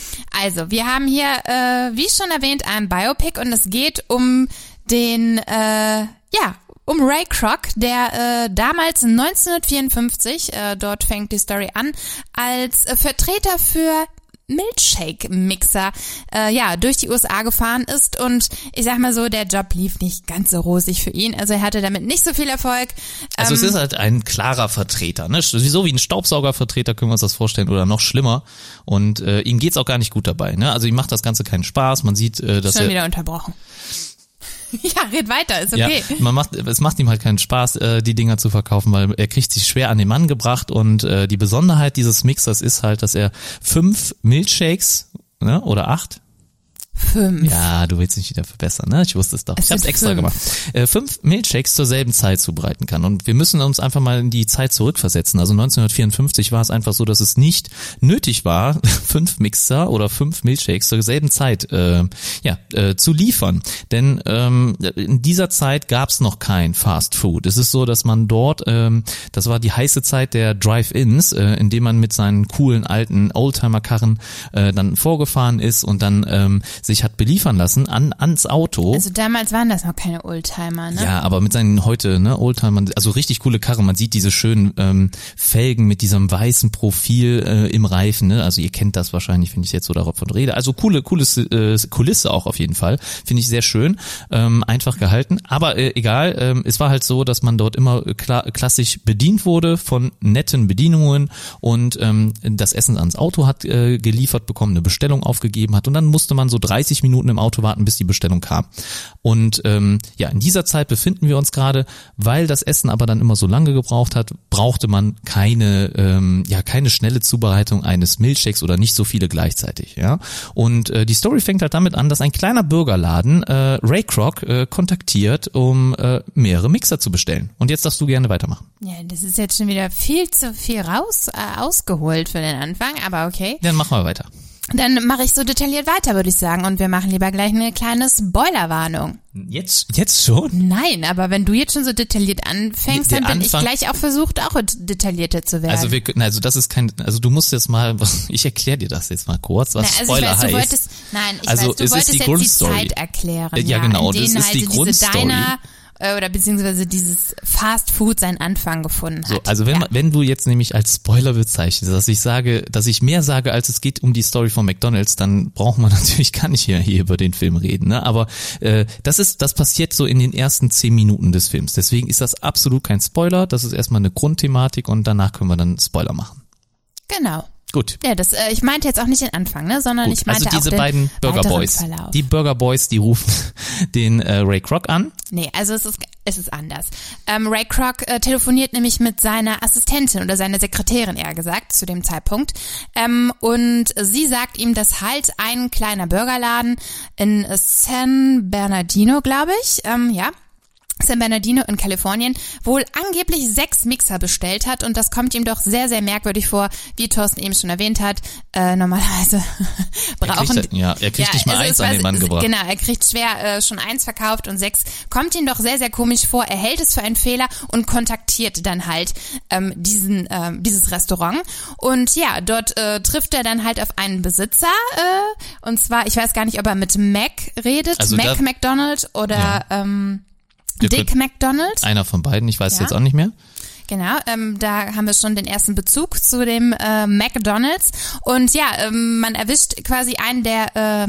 Also, wir haben hier, äh, wie schon erwähnt, ein Biopic und es geht um den, äh, ja, um Ray Kroc, der äh, damals 1954, äh, dort fängt die Story an, als äh, Vertreter für Milkshake-Mixer äh, ja durch die USA gefahren ist und ich sag mal so, der Job lief nicht ganz so rosig für ihn. Also er hatte damit nicht so viel Erfolg. Also es Ähm, ist halt ein klarer Vertreter, ne? So wie ein Staubsaugervertreter können wir uns das vorstellen oder noch schlimmer. Und äh, ihm geht's auch gar nicht gut dabei, ne? Also ihm macht das Ganze keinen Spaß. Man sieht, äh, dass Schon er wieder unterbrochen. ja, red weiter, ist okay. Ja, man macht, es macht ihm halt keinen Spaß, äh, die Dinger zu verkaufen, weil er kriegt sich schwer an den Mann gebracht und äh, die Besonderheit dieses Mixers ist halt, dass er fünf Milkshakes ne, oder acht Fünf. Ja, du willst mich wieder verbessern, ne? Ich wusste es doch. Es ich hab's extra fünf. gemacht. Äh, fünf Milkshakes zur selben Zeit zubereiten kann. Und wir müssen uns einfach mal in die Zeit zurückversetzen. Also 1954 war es einfach so, dass es nicht nötig war, fünf Mixer oder fünf Milkshakes zur selben Zeit äh, ja, äh, zu liefern. Denn ähm, in dieser Zeit gab es noch kein Fast Food. Es ist so, dass man dort, ähm, das war die heiße Zeit der Drive-Ins, äh, in dem man mit seinen coolen alten Oldtimer-Karren äh, dann vorgefahren ist und dann ähm, sich hat beliefern lassen an ans Auto. Also damals waren das noch keine Oldtimer, ne? Ja, aber mit seinen heute, ne, Oldtimer, also richtig coole Karre. Man sieht diese schönen ähm, Felgen mit diesem weißen Profil äh, im Reifen, ne? Also ihr kennt das wahrscheinlich, wenn ich jetzt so davon rede. Also coole, coole äh, Kulisse auch auf jeden Fall. Finde ich sehr schön. Ähm, einfach gehalten. Aber äh, egal, ähm, es war halt so, dass man dort immer kla klassisch bedient wurde von netten Bedienungen und ähm, das Essen ans Auto hat äh, geliefert bekommen, eine Bestellung aufgegeben hat und dann musste man so 30 Minuten im Auto warten, bis die Bestellung kam. Und ähm, ja, in dieser Zeit befinden wir uns gerade, weil das Essen aber dann immer so lange gebraucht hat, brauchte man keine, ähm, ja, keine schnelle Zubereitung eines Milchshakes oder nicht so viele gleichzeitig. Ja, und äh, die Story fängt halt damit an, dass ein kleiner Bürgerladen äh, Ray Kroc äh, kontaktiert, um äh, mehrere Mixer zu bestellen. Und jetzt darfst du gerne weitermachen. Ja, das ist jetzt schon wieder viel zu viel raus äh, ausgeholt für den Anfang, aber okay. Dann machen wir weiter. Dann mache ich so detailliert weiter, würde ich sagen. Und wir machen lieber gleich eine kleine Spoilerwarnung. Jetzt, jetzt schon? Nein, aber wenn du jetzt schon so detailliert anfängst, Der dann bin ich Anfang- gleich auch versucht, auch detaillierter zu werden. Also wir, also das ist kein, also du musst jetzt mal, ich erkläre dir das jetzt mal kurz, was Na, also Spoiler ich weiß, du heißt. wolltest, nein, ich Also weiß, du es ist wolltest die jetzt Grundstory. die Zeit erklären. Ja, genau, in das ist halt die Grundstory. Äh, oder beziehungsweise dieses Fast Food seinen Anfang gefunden So, hat. also wenn, ja. wenn du jetzt nämlich als Spoiler bezeichnest, dass ich sage, dass ich mehr sage, als es geht um die Story von McDonalds, dann braucht man natürlich gar nicht hier, hier über den Film reden. Ne? Aber äh, das ist, das passiert so in den ersten zehn Minuten des Films. Deswegen ist das absolut kein Spoiler. Das ist erstmal eine Grundthematik und danach können wir dann Spoiler machen. Genau. Gut. Ja, das, äh, ich meinte jetzt auch nicht den Anfang, ne, sondern Gut, ich meinte also diese auch den beiden Burger Boys. Verlauf. Die Burger Boys, die rufen den äh, Ray Kroc an. Nee, also es ist, es ist anders. Ähm, Ray Kroc äh, telefoniert nämlich mit seiner Assistentin oder seiner Sekretärin eher gesagt zu dem Zeitpunkt. Ähm, und sie sagt ihm, dass halt ein kleiner Burgerladen in San Bernardino, glaube ich, ähm, ja, San Bernardino in Kalifornien wohl angeblich sechs Mixer bestellt hat und das kommt ihm doch sehr, sehr merkwürdig vor, wie Thorsten eben schon erwähnt hat. Äh, normalerweise Er brauchen kriegt, ja, er kriegt nicht mal also eins an den Mann gebracht. Genau, er kriegt schwer äh, schon eins verkauft und sechs kommt ihm doch sehr, sehr komisch vor. Er hält es für einen Fehler und kontaktiert dann halt ähm, diesen ähm, dieses Restaurant. Und ja, dort äh, trifft er dann halt auf einen Besitzer. Äh, und zwar, ich weiß gar nicht, ob er mit Mac redet, Also Mac McDonald oder Ja. ähm, Dick McDonald. Einer von beiden, ich weiß Ja. jetzt auch nicht mehr. Genau, ähm, da haben wir schon den ersten Bezug zu dem äh, McDonalds. Und ja, ähm, man erwischt quasi einen der äh,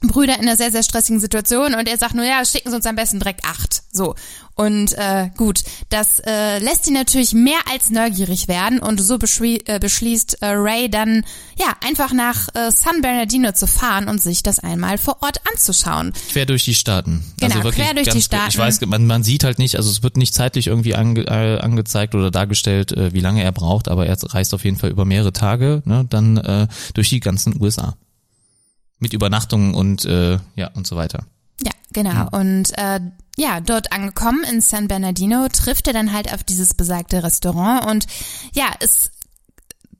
Brüder in einer sehr, sehr stressigen Situation und er sagt nur, ja, schicken Sie uns am besten direkt acht. So. Und äh, gut, das äh, lässt ihn natürlich mehr als neugierig werden und so beschli äh, beschließt äh, Ray dann, ja, einfach nach äh, San Bernardino zu fahren und sich das einmal vor Ort anzuschauen. Quer durch die Staaten. Genau, also quer durch die Staaten. Ich weiß, man, man sieht halt nicht, also es wird nicht zeitlich irgendwie ange, äh, angezeigt oder dargestellt, äh, wie lange er braucht, aber er reist auf jeden Fall über mehrere Tage, ne, dann äh, durch die ganzen USA. Mit Übernachtungen und äh, ja und so weiter. Ja, genau. Und äh, ja, dort angekommen in San Bernardino trifft er dann halt auf dieses besagte Restaurant und ja, ist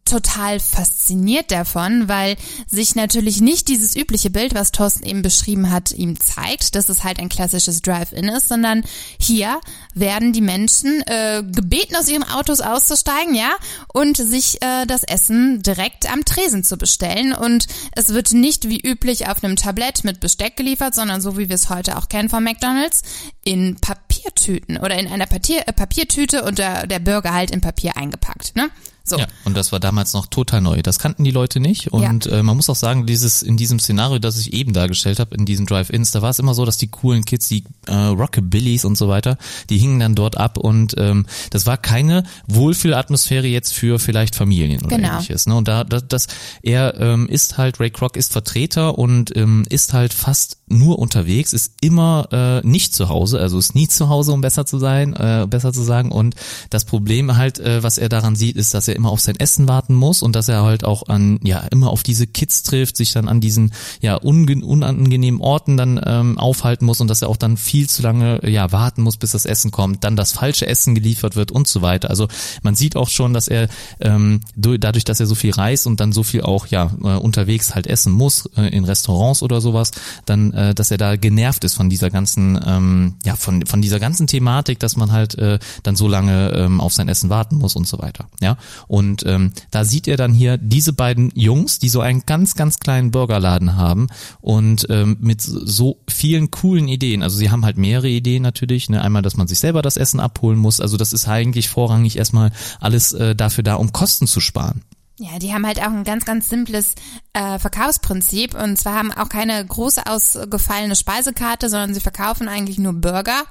total fasziniert davon, weil sich natürlich nicht dieses übliche Bild, was Thorsten eben beschrieben hat, ihm zeigt, dass es halt ein klassisches Drive-In ist, sondern hier werden die Menschen äh, gebeten, aus ihren Autos auszusteigen, ja, und sich äh, das Essen direkt am Tresen zu bestellen. Und es wird nicht wie üblich auf einem Tablett mit Besteck geliefert, sondern so wie wir es heute auch kennen von McDonalds, in Papiertüten oder in einer Papier, äh, Papiertüte und der, der Burger halt in Papier eingepackt, ne? So. Ja, und das war damals noch total neu. Das kannten die Leute nicht. Und äh, man muss auch sagen, dieses in diesem Szenario, das ich eben dargestellt habe, in diesen Drive-Ins, da war es immer so, dass die coolen Kids, die äh, Rockabillys und so weiter, die hingen dann dort ab und ähm, das war keine Wohlfühlatmosphäre jetzt für vielleicht Familien oder Genau. ähnliches. Ne? Und da, da das er ähm, ist halt Ray Kroc ist Vertreter und ähm, ist halt fast nur unterwegs, ist immer äh, nicht zu Hause, also ist nie zu Hause, um besser zu sein, äh, besser zu sagen. Und das Problem halt, äh, was er daran sieht, ist, dass er immer auf sein Essen warten muss und dass er halt auch an ja immer auf diese Kids trifft, sich dann an diesen ja unangenehmen Orten dann ähm, aufhalten muss und dass er auch dann viel zu lange ja warten muss, bis das Essen kommt, dann das falsche Essen geliefert wird und so weiter. Also man sieht auch schon, dass er ähm, du- dadurch, dass er so viel reist und dann so viel auch ja äh, unterwegs halt essen muss äh, in Restaurants oder sowas, dann äh, dass er da genervt ist von dieser ganzen ähm, ja von von dieser ganzen Thematik, dass man halt äh, dann so lange ähm, auf sein Essen warten muss und so weiter. Ja und ähm, da sieht er dann hier diese beiden Jungs, die so einen ganz ganz kleinen Burgerladen haben und ähm, mit so vielen coolen Ideen. Also sie haben halt mehrere Ideen natürlich. Ne? Einmal, dass man sich selber das Essen abholen muss. Also das ist eigentlich vorrangig erstmal alles äh, dafür da, um Kosten zu sparen. Ja, die haben halt auch ein ganz, ganz simples äh, Verkaufsprinzip und zwar haben auch keine große ausgefallene Speisekarte, sondern sie verkaufen eigentlich nur Burger,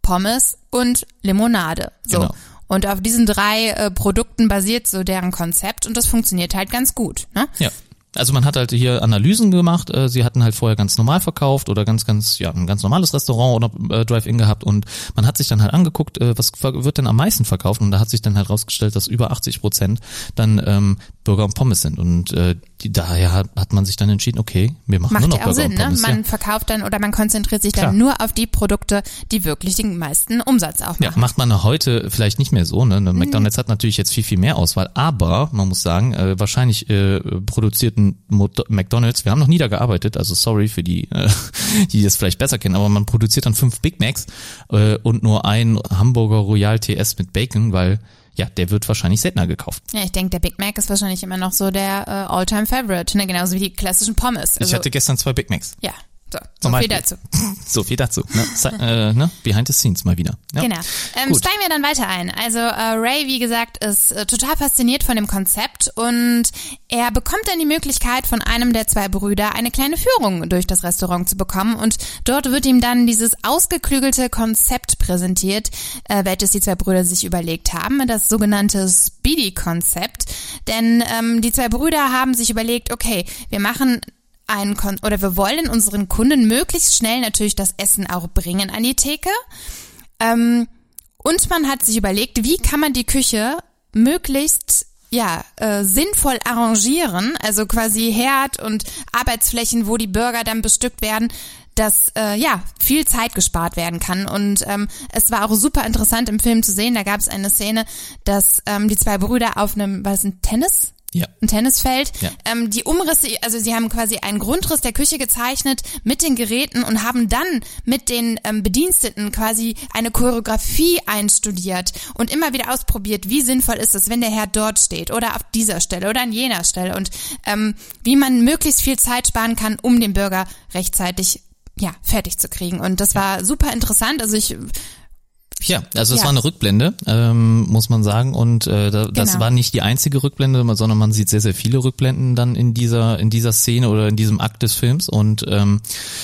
Pommes und Limonade. So. Genau. Und auf diesen drei äh, Produkten basiert so deren Konzept und das funktioniert halt ganz gut. Ne? Ja. Also man hat halt hier Analysen gemacht. Äh, sie hatten halt vorher ganz normal verkauft oder ganz, ganz, ja, ein ganz normales Restaurant oder äh, Drive-In gehabt und man hat sich dann halt angeguckt, äh, was wird denn am meisten verkauft und da hat sich dann halt rausgestellt, dass über 80 Prozent dann ähm, Burger und Pommes sind und äh, die, daher hat, hat man sich dann entschieden, okay, wir machen Macht nur noch ja auch Burger Sinn, und ne? Pommes. Man ja. verkauft dann oder man konzentriert sich Klar. dann nur auf die Produkte, die wirklich den meisten Umsatz auch Ja, machen. macht man heute vielleicht nicht mehr so. Ne? Mhm. McDonald's hat natürlich jetzt viel, viel mehr Auswahl, aber man muss sagen, äh, wahrscheinlich äh, produzierten Mot- McDonald's, wir haben noch nie da gearbeitet, also sorry für die, äh, die das vielleicht besser kennen, aber man produziert dann fünf Big Macs äh, und nur ein Hamburger Royal TS mit Bacon, weil ja, der wird wahrscheinlich seltener gekauft. Ja, ich denke, der Big Mac ist wahrscheinlich immer noch so der äh, All-Time Favorite, ne? genauso wie die klassischen Pommes. ich Also, hatte gestern zwei Big Macs. ja, so, so viel dazu. So viel dazu. Ne? Äh, ne? Behind the scenes mal wieder. Ja? Genau. Ähm, steigen wir dann weiter ein. Also äh, Ray, wie gesagt, ist äh, total fasziniert von dem Konzept und er bekommt dann die Möglichkeit von einem der zwei Brüder eine kleine Führung durch das Restaurant zu bekommen und dort wird ihm dann dieses ausgeklügelte Konzept präsentiert, äh, welches die zwei Brüder sich überlegt haben, das sogenannte Speedy-Konzept. Denn ähm, die zwei Brüder haben sich überlegt, okay, wir machen ein Kon oder wir wollen unseren Kunden möglichst schnell natürlich das Essen auch bringen an die Theke. Ähm, und man hat sich überlegt, wie kann man die Küche möglichst ja, äh, sinnvoll arrangieren, also quasi Herd und Arbeitsflächen, wo die Burger dann bestückt werden, dass äh, ja viel Zeit gespart werden kann. Und ähm, es war auch super interessant im Film zu sehen. Da gab es eine Szene, dass ähm, die zwei Brüder auf einem, was ein Tennis? Ja. ein Tennisfeld. Ja. Ähm, die Umrisse, also sie haben quasi einen Grundriss der Küche gezeichnet mit den Geräten und haben dann mit den ähm, Bediensteten quasi eine Choreografie einstudiert und immer wieder ausprobiert, wie sinnvoll ist es, wenn der Herr dort steht oder auf dieser Stelle oder an jener Stelle und ähm, wie man möglichst viel Zeit sparen kann, um den Bürger rechtzeitig ja, fertig zu kriegen. Und das war super interessant. Also ich Ja, also es Ja. war eine Rückblende, ähm, muss man sagen. Und äh, da, das Genau. war nicht die einzige Rückblende, sondern man sieht sehr, sehr viele Rückblenden dann in dieser, in dieser Szene oder in diesem Akt des Films. Und ähm,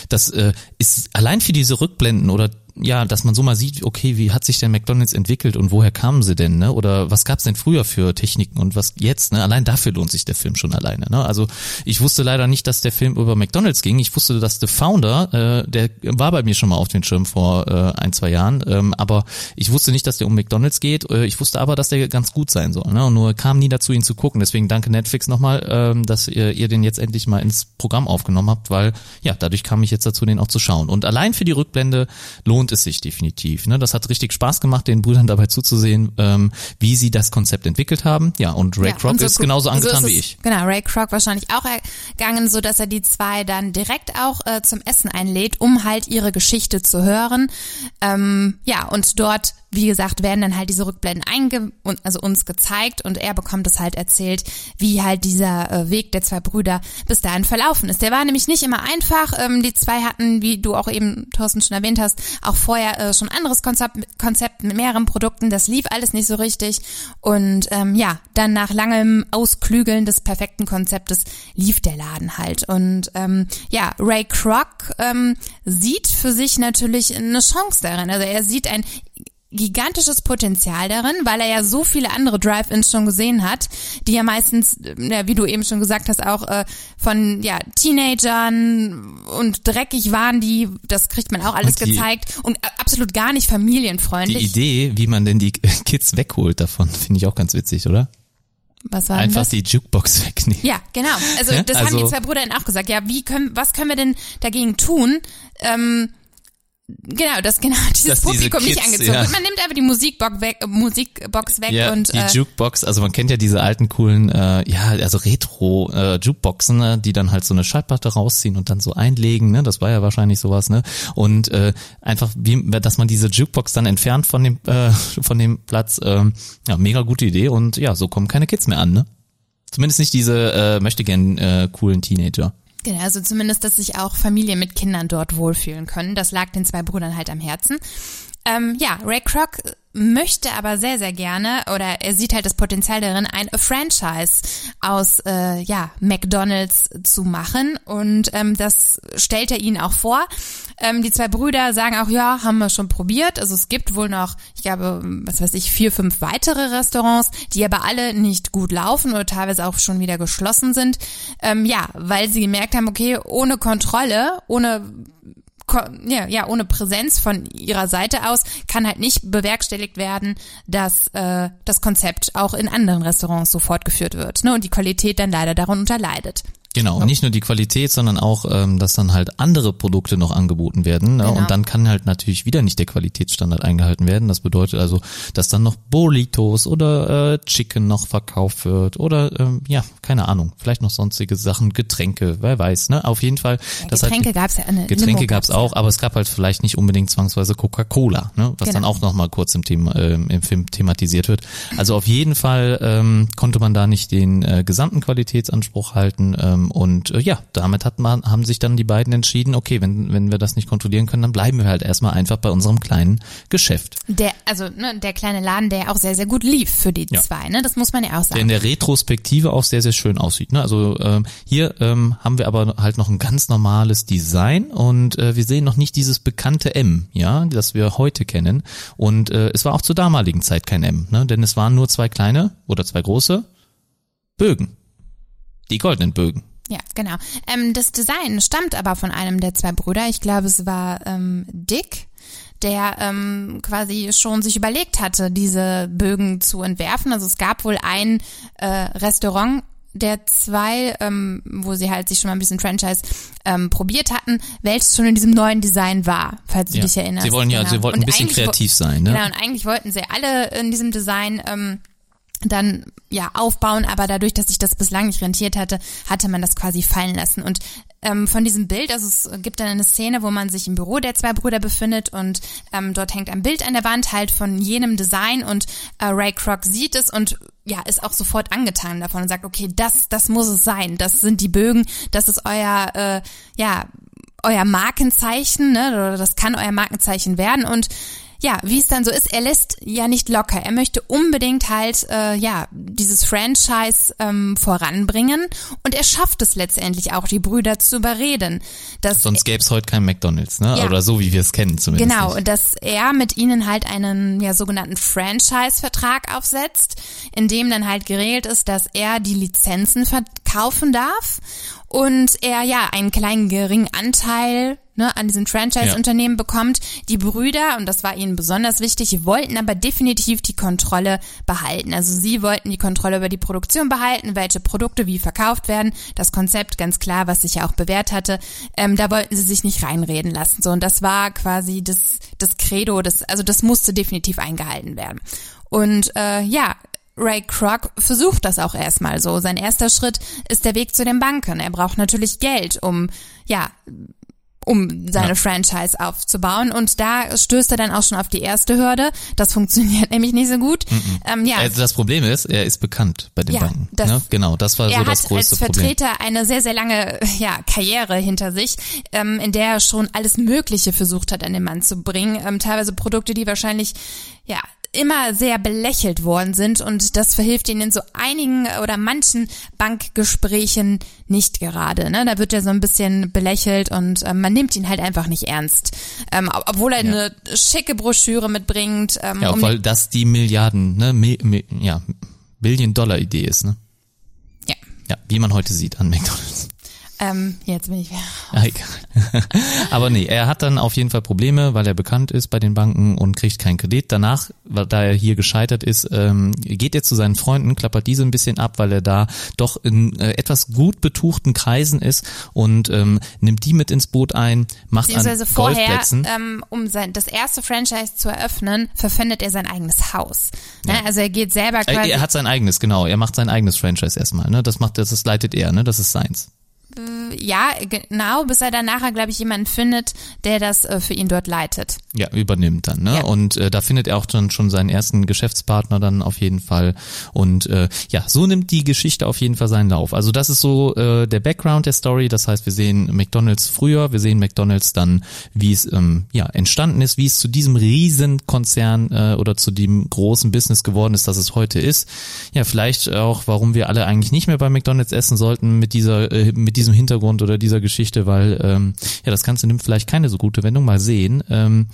das äh, ist allein für diese Rückblenden oder ja, dass man so mal sieht, okay, wie hat sich denn McDonalds entwickelt und woher kamen sie denn, ne? Oder was gab's denn früher für Techniken und was jetzt, ne? Allein dafür lohnt sich der Film schon alleine, ne? Also ich wusste leider nicht, dass der Film über McDonalds ging. Ich wusste, dass The Founder, äh, der war bei mir schon mal auf den Schirm vor äh, ein, zwei Jahren, ähm, aber ich wusste nicht, dass der um McDonalds geht. Äh, ich wusste aber, dass der ganz gut sein soll, ne? Und nur kam nie dazu, ihn zu gucken. Deswegen danke Netflix nochmal, ähm, dass ihr, ihr den jetzt endlich mal ins Programm aufgenommen habt, weil ja, dadurch kam ich jetzt dazu, den auch zu schauen. Und allein für die Rückblende lohnt es sich definitiv. Ne? Das hat richtig Spaß gemacht, den Brüdern dabei zuzusehen, ähm, wie sie das Konzept entwickelt haben. Ja, und Ray Ja, Kroc und so ist genauso so angetan ist wie es- ich. Genau, Ray Kroc wahrscheinlich auch ergangen, so dass er die zwei dann direkt auch äh, zum Essen einlädt, um halt ihre Geschichte zu hören. Ähm, ja, und dort, wie gesagt, werden dann halt diese Rückblenden einge also uns gezeigt und er bekommt es halt erzählt, wie halt dieser äh, Weg der zwei Brüder bis dahin verlaufen ist. Der war nämlich nicht immer einfach. Ähm, die zwei hatten, wie du auch eben, Thorsten, schon erwähnt hast, auch vorher äh, schon anderes Konzept, Konzept mit mehreren Produkten. Das lief alles nicht so richtig. Und ähm, ja, dann nach langem Ausklügeln des perfekten Konzeptes lief der Laden halt. Und ähm, ja, Ray Kroc ähm, sieht für sich natürlich eine Chance darin. Also er sieht ein gigantisches Potenzial darin, weil er ja so viele andere Drive-Ins schon gesehen hat, die ja meistens, äh, wie du eben schon gesagt hast, auch äh, von ja Teenagern und dreckig waren die, das kriegt man auch alles Und die- gezeigt und äh, absolut gar nicht Die familienfreundlich. Idee, wie man denn die Kids wegholt davon, finde ich auch ganz witzig, oder? Was war Einfach das? die Jukebox wegnehmen. Ja, genau. Also das haben also- die zwei Brüder auch gesagt. Ja, wie können, was können wir denn dagegen tun? Ähm, genau, dass genau dieses Dass diese Publikum nicht Kids, angezogen ja. wird. Man nimmt einfach die Musikbox weg, äh, Musikbox weg Ja, und die äh, Jukebox, also man kennt ja diese alten coolen, äh, ja, also Retro äh, Jukeboxen, ne, die dann halt so eine Schallplatte rausziehen und dann so einlegen, ne, das war ja wahrscheinlich sowas, ne, und äh, einfach, wie, dass man diese Jukebox dann entfernt von dem äh, von dem Platz, ähm, ja, mega gute Idee und ja, so kommen keine Kids mehr an, ne. Zumindest nicht diese äh, möchte gern äh, coolen Teenager. Genau, also zumindest, dass sich auch Familien mit Kindern dort wohlfühlen können. Das lag den zwei Brüdern halt am Herzen. Ähm, ja, Ray Kroc möchte aber sehr, sehr gerne oder er sieht halt das Potenzial darin, ein Franchise aus äh, ja, McDonalds zu machen und ähm, das stellt er ihnen auch vor. Ähm, die zwei Brüder sagen auch, ja, haben wir schon probiert. Also es gibt wohl noch, ich glaube, was weiß ich, vier, fünf weitere Restaurants, die aber alle nicht gut laufen oder teilweise auch schon wieder geschlossen sind. Ähm, ja, weil sie gemerkt haben, okay, ohne Kontrolle, ohne ja, ja, ohne Präsenz von ihrer Seite aus kann halt nicht bewerkstelligt werden, dass äh, das Konzept auch in anderen Restaurants so fortgeführt wird ne, und die Qualität dann leider darunter leidet. Genau, nicht nur die Qualität, sondern auch, ähm, dass dann halt andere Produkte noch angeboten werden. Ne? Genau. Und dann kann halt natürlich wieder nicht der Qualitätsstandard eingehalten werden. Das bedeutet also, dass dann noch Burritos oder äh, Chicken noch verkauft wird oder ähm, ja, keine Ahnung, vielleicht noch sonstige Sachen, Getränke, wer weiß. Ne? Auf jeden Fall. Ja, das Getränke halt, gab's ja. Eine Getränke gab's auch, aber es gab halt vielleicht nicht unbedingt zwangsweise Coca-Cola, ne? was genau. dann auch noch mal kurz im, Thema, äh, im Film thematisiert wird. Also auf jeden Fall ähm, konnte man da nicht den äh, gesamten Qualitätsanspruch halten. Ähm, und äh, ja, damit hat man, haben sich dann die beiden entschieden, okay, wenn, wenn wir das nicht kontrollieren können, dann bleiben wir halt erstmal einfach bei unserem kleinen Geschäft. Der, also ne, der kleine Laden, der auch sehr, sehr gut lief für die ja. zwei, ne? Das muss man ja auch sagen. Der in der Retrospektive auch sehr, sehr schön aussieht. Ne? Also ähm, hier ähm, haben wir aber halt noch ein ganz normales Design und äh, wir sehen noch nicht dieses bekannte M, ja, das wir heute kennen. Und äh, es war auch zur damaligen Zeit kein M, ne? denn es waren nur zwei kleine oder zwei große Bögen. Die goldenen Bögen. Ja, genau. Ähm, das Design stammt aber von einem der zwei Brüder. Ich glaube, es war ähm, Dick, der ähm, quasi schon sich überlegt hatte, diese Bögen zu entwerfen. Also es gab wohl ein äh, Restaurant der zwei, ähm, wo sie halt sich schon mal ein bisschen Franchise ähm, probiert hatten, welches schon in diesem neuen Design war, falls du ja. dich erinnerst. Sie wollen ja, genau. sie wollten und ein bisschen kreativ sein, ne? Genau, und eigentlich wollten sie alle in diesem Design ähm, dann ja aufbauen, aber dadurch, dass sich das bislang nicht rentiert hatte, hatte man das quasi fallen lassen. Und ähm, von diesem Bild, also es gibt dann eine Szene, wo man sich im Büro der zwei Brüder befindet und ähm, dort hängt ein Bild an der Wand halt von jenem Design und äh, Ray Kroc sieht es und ja, ist auch sofort angetan davon und sagt, okay, das, das muss es sein, das sind die Bögen, das ist euer, äh, ja, euer Markenzeichen, ne, oder das kann euer Markenzeichen werden. Und ja, wie es dann so ist, er lässt ja nicht locker. Er möchte unbedingt halt äh, ja dieses Franchise ähm, voranbringen und er schafft es letztendlich auch, die Brüder zu überreden. Dass Sonst gäbe es heute kein McDonald's, ne? Ja. Oder so, wie wir es kennen zumindest. Genau, nicht. dass er mit ihnen halt einen ja sogenannten Franchise-Vertrag aufsetzt, in dem dann halt geregelt ist, dass er die Lizenzen verkaufen darf und er ja einen kleinen geringen Anteil ne, an diesen Franchise-Unternehmen ja. bekommt. Die Brüder, und das war ihnen besonders wichtig, wollten aber definitiv die Kontrolle behalten. Also sie wollten die Kontrolle über die Produktion behalten, welche Produkte wie verkauft werden. Das Konzept ganz klar, was sich ja auch bewährt hatte. Ähm, da wollten sie sich nicht reinreden lassen. So und das war quasi das das Credo. Das also das musste definitiv eingehalten werden. Und äh, ja, Ray Kroc versucht das auch erstmal so. Sein erster Schritt ist der Weg zu den Banken. Er braucht natürlich Geld, um ja um seine ja. Franchise aufzubauen. Und da stößt er dann auch schon auf die erste Hürde. Das funktioniert nämlich nicht so gut. Mhm. Ähm, ja. Also das Problem ist, er ist bekannt bei den ja, Banken. Das, ne? Genau, das war so das größte Problem. Er hat als Vertreter eine sehr, sehr lange ja, Karriere hinter sich, ähm, in der er schon alles Mögliche versucht hat, an den Mann zu bringen. Ähm, teilweise Produkte, die wahrscheinlich ja immer sehr belächelt worden sind und das verhilft ihnen in so einigen oder manchen Bankgesprächen nicht gerade. Ne? Da wird er so ein bisschen belächelt und äh, man nimmt ihn halt einfach nicht ernst. Ähm, obwohl er ja. eine schicke Broschüre mitbringt. Ähm, ja, um weil das die Milliarden, ne, Mi Mi ja, Billion-Dollar-Idee ist, ne? Ja. Ja, wie man heute sieht an McDonalds. Ähm, jetzt bin ich wieder. Ja, egal. Aber nee, er hat dann auf jeden Fall Probleme, weil er bekannt ist bei den Banken und kriegt keinen Kredit. Danach, weil, da er hier gescheitert ist, ähm, geht er zu seinen Freunden, klappert diese ein bisschen ab, weil er da doch in äh, etwas gut betuchten Kreisen ist und ähm, nimmt die mit ins Boot ein, macht an vorher. Ähm, um sein, das erste Franchise zu eröffnen, verpfändet er sein eigenes Haus. Ne? Ja. Also er geht selber quasi. Er, er hat sein eigenes, genau. Er macht sein eigenes Franchise erstmal. Ne? Das macht, das, das leitet er. Ne? Das ist seins äh, ja, genau, bis er dann nachher, glaube ich, jemanden findet, der das äh, für ihn dort leitet. Ja, übernimmt dann, ne? Ja. Und äh, da findet er auch dann schon seinen ersten Geschäftspartner dann auf jeden Fall. Und äh, ja, so nimmt die Geschichte auf jeden Fall seinen Lauf. Also das ist so äh, der Background der Story. Das heißt, wir sehen McDonalds früher, wir sehen McDonalds dann, wie es ähm, ja entstanden ist, wie es zu diesem Riesenkonzern äh, oder zu dem großen Business geworden ist, das es heute ist. Ja, vielleicht auch, warum wir alle eigentlich nicht mehr bei McDonalds essen sollten mit dieser äh, mit diesem Hintergrund oder dieser Geschichte, weil ähm, ja das Ganze nimmt vielleicht keine so gute Wendung. Mal sehen. Ähm,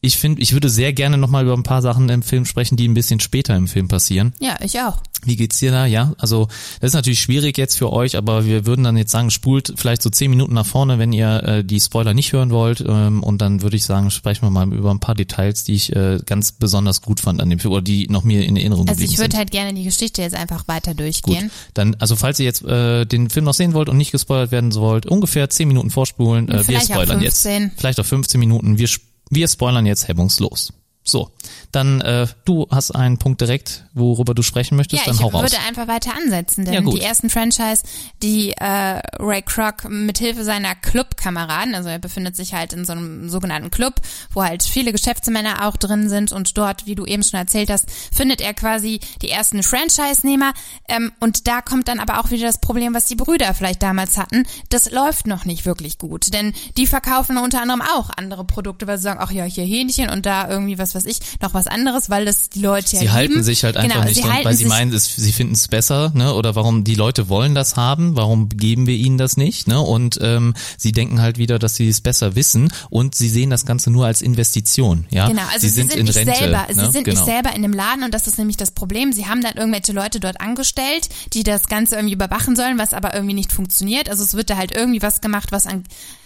ich finde, ich würde sehr gerne nochmal über ein paar Sachen im Film sprechen, die ein bisschen später im Film passieren. Ja, ich auch. Wie geht's dir da? Ja, also das ist natürlich schwierig jetzt für euch, aber wir würden dann jetzt sagen, spult vielleicht so zehn Minuten nach vorne, wenn ihr äh, die Spoiler nicht hören wollt. Ähm, und dann würde ich sagen, sprechen wir mal über ein paar Details, die ich äh, ganz besonders gut fand an dem Film oder die noch mir in Erinnerung Also geblieben ich würde sind. halt gerne die Geschichte jetzt einfach weiter Gut, durchgehen. dann, also falls ihr jetzt äh, den Film noch sehen wollt und nicht gespoilert werden wollt, ungefähr zehn Minuten vorspulen. Äh, wir spoilern 15. jetzt. Vielleicht auch 15 Minuten. Wir, wir spoilern jetzt hemmungslos. So, dann äh, du hast einen Punkt direkt, worüber du sprechen möchtest, Ja, dann ich hau raus. würde einfach weiter ansetzen, denn Ja, die ersten Franchise, die äh, Ray Kroc mithilfe seiner Clubkameraden, also er befindet sich halt in so einem sogenannten Club, wo halt viele Geschäftsmänner auch drin sind und dort, wie du eben schon erzählt hast, findet er quasi die ersten Franchise-Nehmer ähm, und da kommt dann aber auch wieder das Problem, was die Brüder vielleicht damals hatten, das läuft noch nicht wirklich gut, denn die verkaufen unter anderem auch andere Produkte, weil sie sagen, ach ja, hier Hähnchen und da irgendwie was weiß ich, noch was anderes, weil das die Leute ja Sie halten lieben. sich halt einfach genau, nicht sie dran, halten weil sie meinen, es, sie finden es besser, ne? Oder warum die Leute wollen das haben, warum geben wir ihnen das nicht, ne? Und ähm, sie denken halt wieder, dass sie es besser wissen und sie sehen das Ganze nur als Investition, ja. Genau, also sie, sind, in nicht Rente, selber, ne? sie sind genau. nicht selber in dem Laden und das ist nämlich das Problem. Sie haben dann irgendwelche Leute dort angestellt, die das Ganze irgendwie überwachen sollen, was aber irgendwie nicht funktioniert. Also es wird da halt irgendwie was gemacht, was an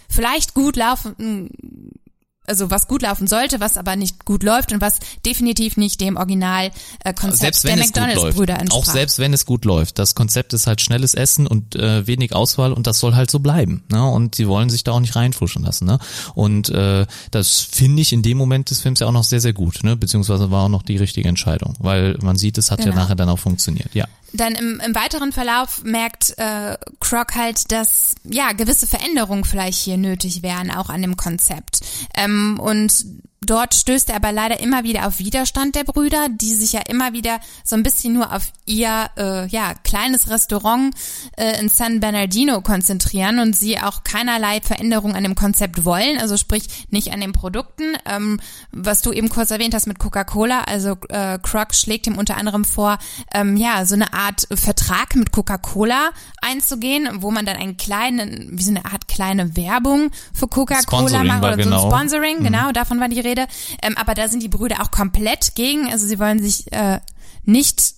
vielleicht gut laufen, also was gut laufen sollte, was aber nicht gut läuft und was definitiv nicht dem Original äh, der wenn es gut McDonalds läuft, Brüder entsprach. auch selbst wenn es gut läuft, das Konzept ist halt schnelles Essen und äh, wenig Auswahl und das soll halt so bleiben, ne? Und sie wollen sich da auch nicht reinfuschen lassen, ne? Und äh, das finde ich in dem Moment des Films ja auch noch sehr sehr gut, ne? Beziehungsweise war auch noch die richtige Entscheidung, weil man sieht, es hat ja Genau. nachher dann auch funktioniert, ja. Dann im, im weiteren Verlauf merkt äh, Croc halt, dass ja gewisse Veränderungen vielleicht hier nötig wären, auch an dem Konzept. Ähm, und dort stößt er aber leider immer wieder auf Widerstand der Brüder, die sich ja immer wieder so ein bisschen nur auf ihr äh, ja kleines Restaurant äh, in San Bernardino konzentrieren und sie auch keinerlei Veränderung an dem Konzept wollen, also sprich nicht an den Produkten. Ähm, was du eben kurz erwähnt hast mit Coca-Cola, also äh, Croc schlägt ihm unter anderem vor, ähm, ja so eine Art Vertrag mit Coca-Cola einzugehen, wo man dann einen kleinen, wie so eine Art kleine Werbung für Coca-Cola macht oder so genau. ein Sponsoring, genau, davon war die Rede. Ähm, aber da sind die Brüder auch komplett gegen, also sie wollen sich äh, nicht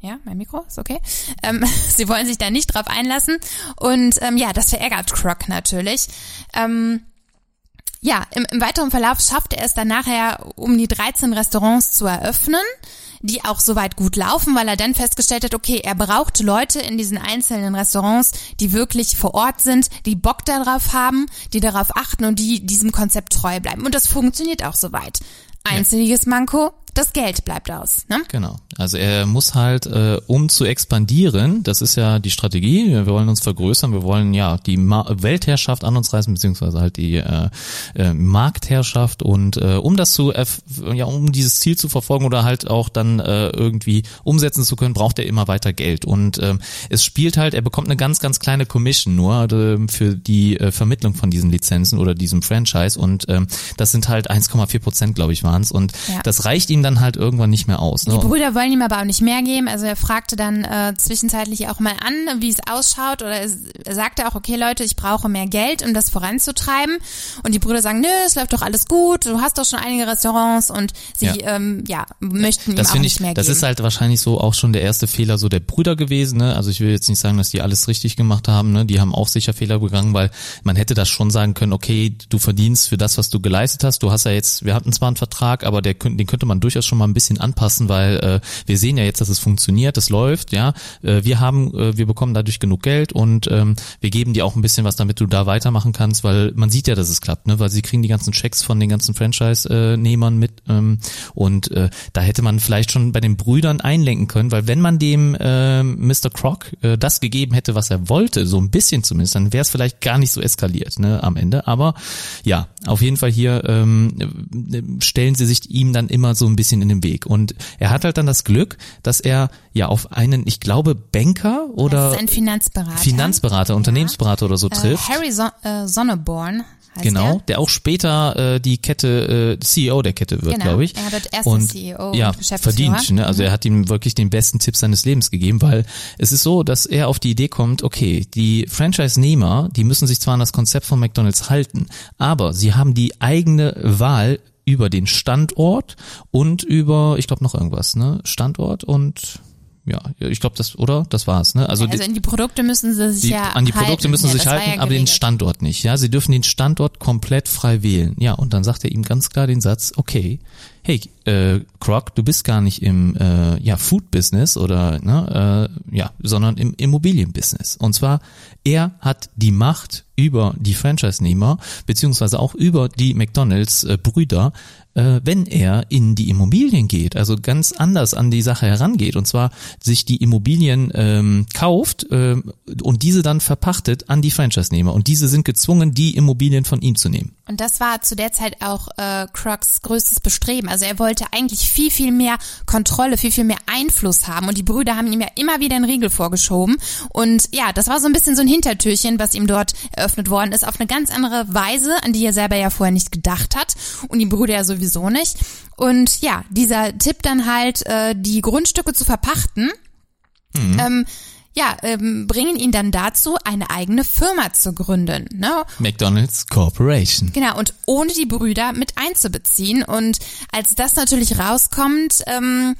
ja, mein Mikro ist okay. Ähm, sie wollen sich da nicht drauf einlassen. Und ähm, ja, das verärgert Croc natürlich. Ähm, ja, im, im weiteren Verlauf schafft er es dann nachher, um die 13 Restaurants zu eröffnen, die auch soweit gut laufen, weil er dann festgestellt hat, okay, er braucht Leute in diesen einzelnen Restaurants, die wirklich vor Ort sind, die Bock darauf haben, die darauf achten und die diesem Konzept treu bleiben. Und das funktioniert auch soweit. Einziges Manko, das Geld bleibt aus. Ne? Genau. Also er muss halt, äh, um zu expandieren, das ist ja die Strategie, wir wollen uns vergrößern, wir wollen ja die Ma Weltherrschaft an uns reißen, beziehungsweise halt die äh, äh, Marktherrschaft und äh, um das zu, ja, um dieses Ziel zu verfolgen oder halt auch dann äh, irgendwie umsetzen zu können, braucht er immer weiter Geld. Und ähm, es spielt halt, er bekommt eine ganz, ganz kleine Commission nur äh, für die äh, Vermittlung von diesen Lizenzen oder diesem Franchise und ähm, das sind halt 1,4 Prozent, glaube ich, waren es. Und Ja. das reicht ihm dann halt irgendwann nicht mehr aus. Ne? Die Brüder wollen ihm aber auch nicht mehr geben. Also er fragte dann äh, zwischenzeitlich auch mal an, wie es ausschaut. Oder er sagte auch, okay Leute, ich brauche mehr Geld, um das voranzutreiben. Und die Brüder sagen, nö, es läuft doch alles gut. Du hast doch schon einige Restaurants und sie Ja. ähm, ja möchten ihm das auch finde nicht ich, mehr das geben. ist halt wahrscheinlich so auch schon der erste Fehler so der Brüder gewesen. Ne? Also ich will jetzt nicht sagen, dass die alles richtig gemacht haben. Ne? Die haben auch sicher Fehler begangen, weil man hätte das schon sagen können, okay, du verdienst für das, was du geleistet hast. Du hast ja jetzt, wir hatten zwar einen Vertrag, aber der, den könnte man durchaus schon mal ein bisschen anpassen, weil äh, wir sehen ja jetzt, dass es funktioniert, es läuft, ja. Äh, wir haben, äh, wir bekommen dadurch genug Geld und ähm, wir geben dir auch ein bisschen was, damit du da weitermachen kannst, weil man sieht ja, dass es klappt, ne? Weil sie kriegen die ganzen Checks von den ganzen Franchise-Nehmern mit ähm, und äh, da hätte man vielleicht schon bei den Brüdern einlenken können, weil wenn man dem äh, Mr. Croc äh, das gegeben hätte, was er wollte, so ein bisschen zumindest, dann wäre es vielleicht gar nicht so eskaliert, ne, am Ende. Aber ja, auf jeden Fall hier ähm, stellen sie sich ihm dann immer so ein bisschen in den Weg. Und er hat halt dann das Glück, dass er ja auf einen, ich glaube, Banker oder Das ist ein Finanzberater. Finanzberater, Unternehmensberater oder so Äh, trifft. Harry Son äh, Sonneborn heißt Genau, er. der auch später äh, die Kette, äh, CEO der Kette wird, Genau, glaube ich. er wird erster und, CEO und ja, verdient. Ne? Also er hat ihm wirklich den besten Tipp seines Lebens gegeben, weil es ist so, dass er auf die Idee kommt, okay, die Franchise-Nehmer, die müssen sich zwar an das Konzept von McDonald's halten, aber sie haben die eigene Wahl über den Standort und über, ich glaube noch irgendwas, ne? Standort und ja, ich glaube das, oder? Das war's, ne? Also, Also die, in die Produkte müssen sie sich die, ja an die Produkte halten. müssen ja, sie sich das war halten, ja aber den. Standort nicht. Ja, sie dürfen den Standort komplett frei wählen. Ja, und dann sagt er ihm ganz klar den Satz: Okay, hey, äh, Croc, du bist gar nicht im äh, ja Food Business oder ne, äh, ja, sondern im Immobilienbusiness. Und zwar er hat die Macht über die Franchise-Nehmer beziehungsweise auch über die McDonald's-Brüder, äh, wenn er in die Immobilien geht, also ganz anders an die Sache herangeht und zwar sich die Immobilien ähm, kauft ähm, und diese dann verpachtet an die Franchise-Nehmer und diese sind gezwungen, die Immobilien von ihm zu nehmen. Und das war zu der Zeit auch äh, Crocs größtes Bestreben. Also er wollte eigentlich viel, viel mehr Kontrolle, viel, viel mehr Einfluss haben. Und die Brüder haben ihm ja immer wieder einen Riegel vorgeschoben. Und ja, das war so ein bisschen so ein Hintertürchen, was ihm dort eröffnet worden ist, auf eine ganz andere Weise, an die er selber ja vorher nicht gedacht hat. Und die Brüder ja sowieso nicht. Und ja, dieser Tipp dann halt, äh, die Grundstücke zu verpachten, ähm, ja, ähm, bringen ihn dann dazu, eine eigene Firma zu gründen. Ne? McDonald's Corporation. Genau, und ohne die Brüder mit einzubeziehen. Und als das natürlich rauskommt, ähm,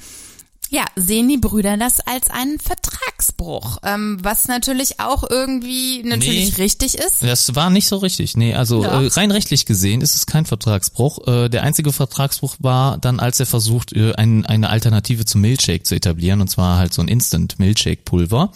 ja, sehen die Brüder das als einen Vertragsbruch, ähm, was natürlich auch irgendwie natürlich Nee. richtig ist. Das war nicht so richtig. Nee, also äh, rein rechtlich gesehen ist es kein Vertragsbruch. Äh, der einzige Vertragsbruch war dann, als er versucht, äh, ein, eine Alternative zum Milkshake zu etablieren, und zwar halt so ein Instant Milkshake Pulver.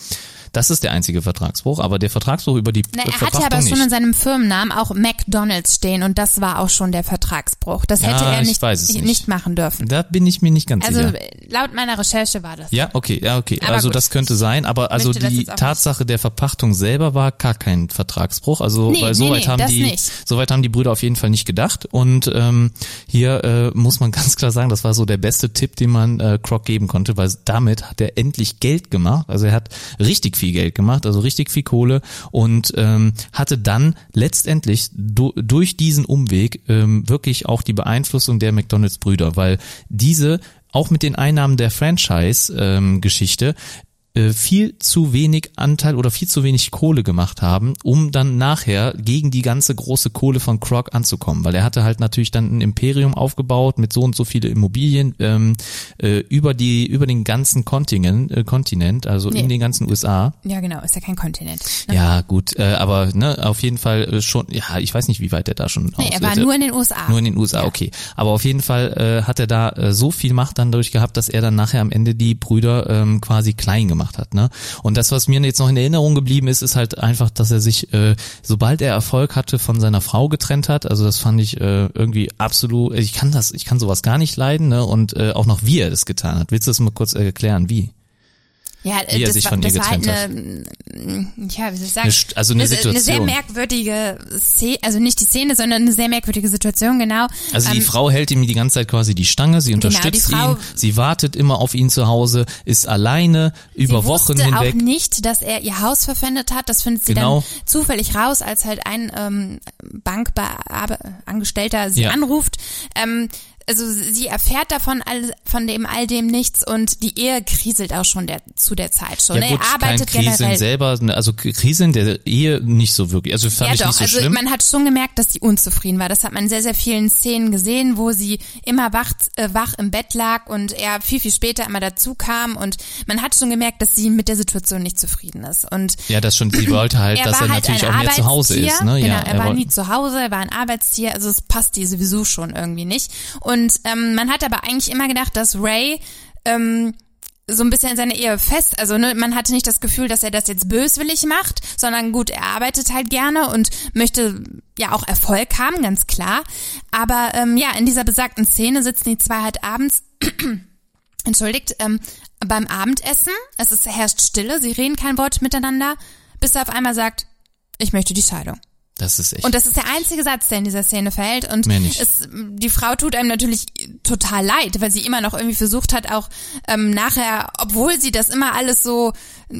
Das ist der einzige Vertragsbruch, aber der Vertragsbruch über die Na, er hatte Verpachtung aber schon nicht. in seinem Firmennamen auch McDonalds stehen und das war auch schon der Vertragsbruch. Das Ja, hätte er ich nicht, es nicht. machen dürfen. Da bin ich mir nicht ganz Also sicher. laut meiner Recherche war das. Ja, okay, ja, okay. Aber also gut. das könnte sein, aber also die Tatsache der Verpachtung selber war gar kein Vertragsbruch. Also Nee, weil nee, soweit nee, haben das die, nicht. soweit haben die Brüder auf jeden Fall nicht gedacht. Und ähm, hier äh, muss man ganz klar sagen, das war so der beste Tipp, den man äh, Croc geben konnte, weil damit hat er endlich Geld gemacht. Also er hat richtig viel Geld gemacht, also richtig viel Kohle und ähm, hatte dann letztendlich du, durch diesen Umweg ähm, wirklich auch die Beeinflussung der McDonalds-Brüder, weil diese auch mit den Einnahmen der Franchise-Geschichte äh, viel zu wenig Anteil oder viel zu wenig Kohle gemacht haben, um dann nachher gegen die ganze große Kohle von Croc anzukommen, weil er hatte halt natürlich dann ein Imperium aufgebaut mit so und so viele Immobilien ähm, äh, über die über den ganzen Kontinent, äh, Kontinent, also Nee. in den ganzen USA. Ja, genau, ist ja kein Kontinent. Ne? Ja, gut, äh, aber ne, auf jeden Fall äh, schon, ja, ich weiß nicht, wie weit er da schon Nee, er war nur in den USA. nur in den USA, okay. Aber auf jeden Fall äh, hat er da äh, so viel Macht dann durch gehabt, dass er dann nachher am Ende die Brüder ähm, quasi klein gemacht hat. Ne? Und das, was mir jetzt noch in Erinnerung geblieben ist, ist halt einfach, dass er sich, äh, sobald er Erfolg hatte, von seiner Frau getrennt hat. Also das fand ich äh, irgendwie absolut. Ich kann das, ich kann sowas gar nicht leiden. Ne? Und äh, auch noch wie er das getan hat. Willst du das mal kurz erklären? Wie? Ja, Wie er das sich war, von ihr war halt getrennt eine, ja, wie soll ich sagen? Eine also eine Eine sehr Situation. merkwürdige Szene, also nicht die Szene, sondern eine sehr merkwürdige Situation, genau. Also die Ähm, Frau hält ihm die ganze Zeit quasi die Stange, sie unterstützt die Frau- ihn, sie wartet immer auf ihn zu Hause, ist alleine über sie Wochen hinweg. auch nicht, dass er ihr Haus verpfändet hat. Das findet sie Genau. dann zufällig raus, als halt ein ähm, Bankbeangestellter sie Ja. anruft. Ähm, also sie erfährt davon all, von dem all dem nichts und die Ehe kriselt auch schon der, zu der Zeit schon. Ja ne? gut, er arbeitet kein Kriseln generell. selber, ne, also Kriseln der Ehe nicht so wirklich. Also fand Ja ich doch, nicht so also schlimm. man hat schon gemerkt, dass sie unzufrieden war. Das hat man in sehr, sehr vielen Szenen gesehen, wo sie immer wach, äh, wach im Bett lag und er viel, viel später immer dazu kam und man hat schon gemerkt, dass sie mit der Situation nicht zufrieden ist. Und ja, das schon, sie wollte halt, er dass er halt natürlich auch mehr zu Hause ist. Ne? Genau, ja, er, war wollte- nie zu Hause, er war ein Arbeitstier, also es passt ihr sowieso schon irgendwie nicht. Und Und ähm, man hat aber eigentlich immer gedacht, dass Ray ähm, so ein bisschen in seiner Ehe fest, also ne, man hatte nicht das Gefühl, dass er das jetzt böswillig macht, sondern gut, er arbeitet halt gerne und möchte ja auch Erfolg haben, ganz klar. Aber ähm, ja, in dieser besagten Szene sitzen die zwei halt abends, entschuldigt, ähm, beim Abendessen. Es ist, herrscht Stille, sie reden kein Wort miteinander, bis er auf einmal sagt, ich möchte die Scheidung. Das ist echt. Und das ist der einzige Satz, der in dieser Szene fällt. Und Mehr nicht. Es, die Frau tut einem natürlich total leid, weil sie immer noch irgendwie versucht hat, auch ähm, nachher, obwohl sie das immer alles so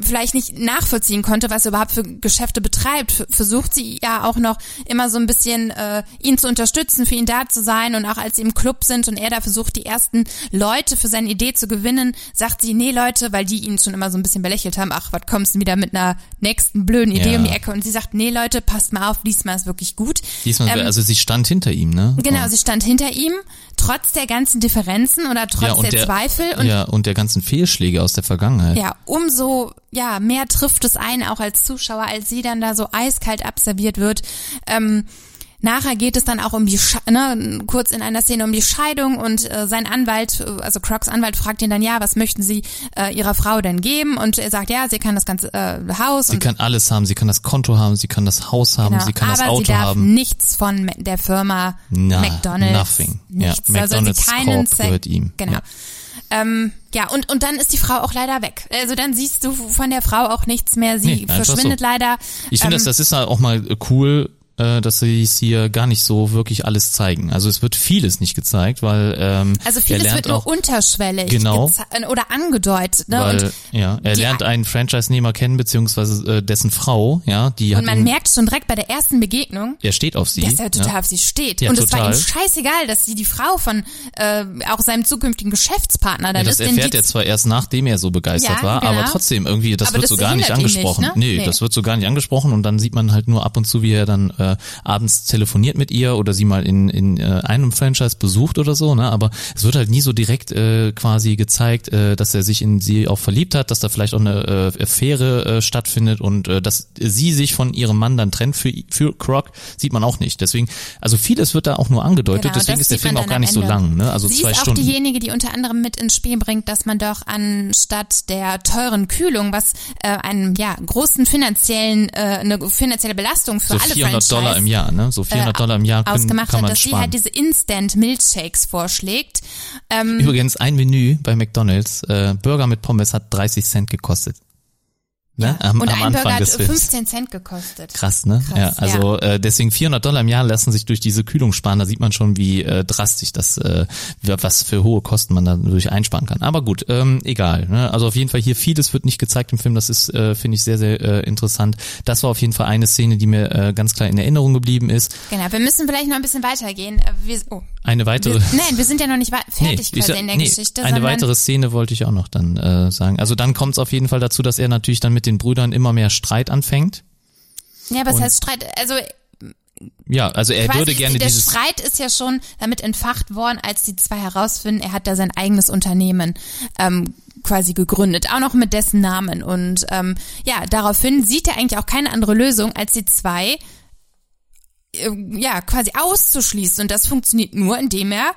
vielleicht nicht nachvollziehen konnte, was er überhaupt für Geschäfte betreibt, versucht sie ja auch noch immer so ein bisschen äh, ihn zu unterstützen, für ihn da zu sein. Und auch als sie im Club sind und er da versucht, die ersten Leute für seine Idee zu gewinnen, sagt sie, nee Leute, weil die ihn schon immer so ein bisschen belächelt haben, ach, was kommst du wieder mit einer nächsten blöden Idee Ja. um die Ecke? Und sie sagt, nee Leute, passt mal auf, diesmal ist wirklich gut. Diesmal, Ähm, also sie stand hinter ihm, ne? Genau, Und, sie stand hinter ihm, trotz der ganzen Differenzen oder trotz ja, und der, Zweifel und ja, und der ganzen Fehlschläge aus der Vergangenheit. ja, umso ja mehr trifft es einen auch als Zuschauer, als sie dann da so eiskalt abserviert wird. Ähm, Nachher geht es dann auch um die, Sche ne, kurz in einer Szene um die Scheidung und äh, sein Anwalt, also Crocs Anwalt fragt ihn dann, ja, was möchten Sie äh, Ihrer Frau denn geben? Und er sagt, ja, sie kann das ganze äh, Haus Sie kann alles haben, sie kann das Konto haben, sie kann das Haus haben, genau, sie kann aber das Auto sie darf haben. nichts von der Firma Na, McDonald's. nothing. Ja, Nichts. McDonald's also keinen Corp gehört ihm. Genau. Ja. Ähm, ja, und, und dann ist die Frau auch leider weg. Also dann siehst du von der Frau auch nichts mehr. Sie Nee, verschwindet so. leider. Ich finde, ähm, das, das ist halt auch mal cool, äh, dass sie es hier gar nicht so wirklich alles zeigen. Also es wird vieles nicht gezeigt, weil ähm, Also vieles wird nur unterschwellig Genau. geze- oder angedeutet. Ne? weil und, ja, er lernt einen Franchise-Nehmer kennen beziehungsweise äh, dessen Frau, ja, die hat und man ihn, merkt schon direkt bei der ersten Begegnung, er steht auf sie. dass er total ja. auf sie steht. Ja, und es war ihm total. scheißegal, dass sie die Frau von äh, auch seinem zukünftigen Geschäftspartner dann Ja, das ist. erfährt er zwar erst nachdem er so begeistert Ja, war, genau. aber trotzdem irgendwie, das Aber wird das so gar nicht ihn nicht, angesprochen. ne? Nee, Nee. das wird so gar nicht angesprochen und dann sieht man halt nur ab und zu, wie er dann äh, abends telefoniert mit ihr oder sie mal in, in äh, einem Franchise besucht oder so, ne? Aber es wird halt nie so direkt äh, quasi gezeigt, äh, dass er sich in sie auch verliebt hat, dass da vielleicht auch eine äh, Affäre äh, stattfindet und äh, dass sie sich von ihrem Mann dann trennt für, für Croc, sieht man auch nicht. Deswegen, also vieles wird da auch nur angedeutet, Genau, deswegen ist der Film auch gar nicht so Ende. lang, ne? Also Sie zwei ist auch Stunden. diejenige, die unter anderem mit ins Spiel bringt, dass man doch anstatt der teuren Kühlung, was äh, einen ja großen finanziellen äh, eine finanzielle Belastung für so alle 400 Dollar im Jahr, ne? So 400 Dollar im Jahr können, ausgemacht kann hat, man dass sie sparen. halt diese Instant Milkshakes vorschlägt. Ähm, Übrigens, ein Menü bei McDonalds, äh, Burger mit Pommes hat 30 Cent gekostet. Ne? Am, und am ein Anfang Burger hat des Films. 15 Cent gekostet. Krass, ne? Krass, ja, also Äh, deswegen 400 Dollar im Jahr lassen sich durch diese Kühlung sparen. Da sieht man schon, wie äh, drastisch das, äh, was für hohe Kosten man dadurch einsparen kann. Aber gut, ähm, egal. Ne? Also auf jeden Fall hier vieles wird nicht gezeigt im Film. Das ist, äh, finde ich, sehr, sehr äh, interessant. Das war auf jeden Fall eine Szene, die mir äh, ganz klar in Erinnerung geblieben ist. Genau, wir müssen vielleicht noch ein bisschen weitergehen. Äh, Wir, oh, Eine weitere. wir, nein, wir sind ja noch nicht fertig ich quasi sag- in der nee, Geschichte. Eine weitere Szene wollte ich auch noch dann äh, sagen. Also dann kommt es auf jeden Fall dazu, dass er natürlich dann mit den Brüdern immer mehr Streit anfängt. Ja, aber es heißt Streit, also Ja, also er würde ist- gerne der dieses Streit ist ja schon damit entfacht worden, als die zwei herausfinden, er hat da sein eigenes Unternehmen ähm, quasi gegründet, auch noch mit dessen Namen. Und ähm, ja, daraufhin sieht er eigentlich auch keine andere Lösung, als die zwei ja quasi auszuschließen. Und das funktioniert nur, indem er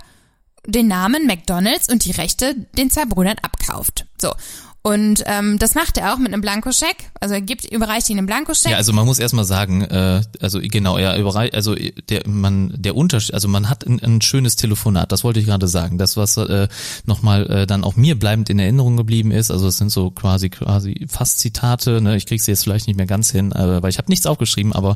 den Namen McDonald's und die Rechte den zwei Brüdern abkauft. So. Und ähm, das macht er auch mit einem Blankoscheck. Also er gibt, überreicht ihnen einen Blankoscheck. Ja, also man muss erstmal sagen, äh, also genau, er überrei also der man der Unterschied, also man hat ein, ein schönes Telefonat, das wollte ich gerade sagen. Das was äh, nochmal äh, dann auch mir bleibend in Erinnerung geblieben ist, also es sind so quasi quasi fast Zitate, ne? Ich krieg's jetzt vielleicht nicht mehr ganz hin, äh, weil ich habe nichts aufgeschrieben, aber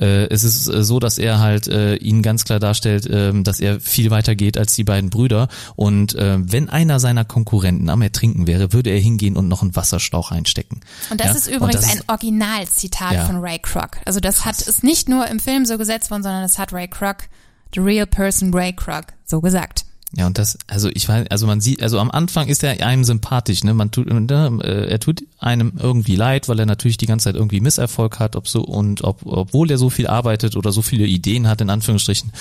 äh, es ist äh, so, dass er halt äh, ihnen ganz klar darstellt, äh, dass er viel weiter geht als die beiden Brüder und äh, wenn einer seiner Konkurrenten am Ertrinken wäre, würde er hingehen und noch einen Wasserstauch einstecken. Und das ja? ist übrigens das ein Originalzitat Ja. von Ray Kroc. Also das hat ist nicht nur im Film so gesetzt worden, sondern das hat Ray Kroc, the real person Ray Kroc, so gesagt. Ja, und das, also ich weiß, also man sieht, also am Anfang ist er einem sympathisch, ne? Man tut, ne, äh, er tut einem irgendwie leid, weil er natürlich die ganze Zeit irgendwie Misserfolg hat, ob so und ob, obwohl er so viel arbeitet oder so viele Ideen hat, in Anführungsstrichen.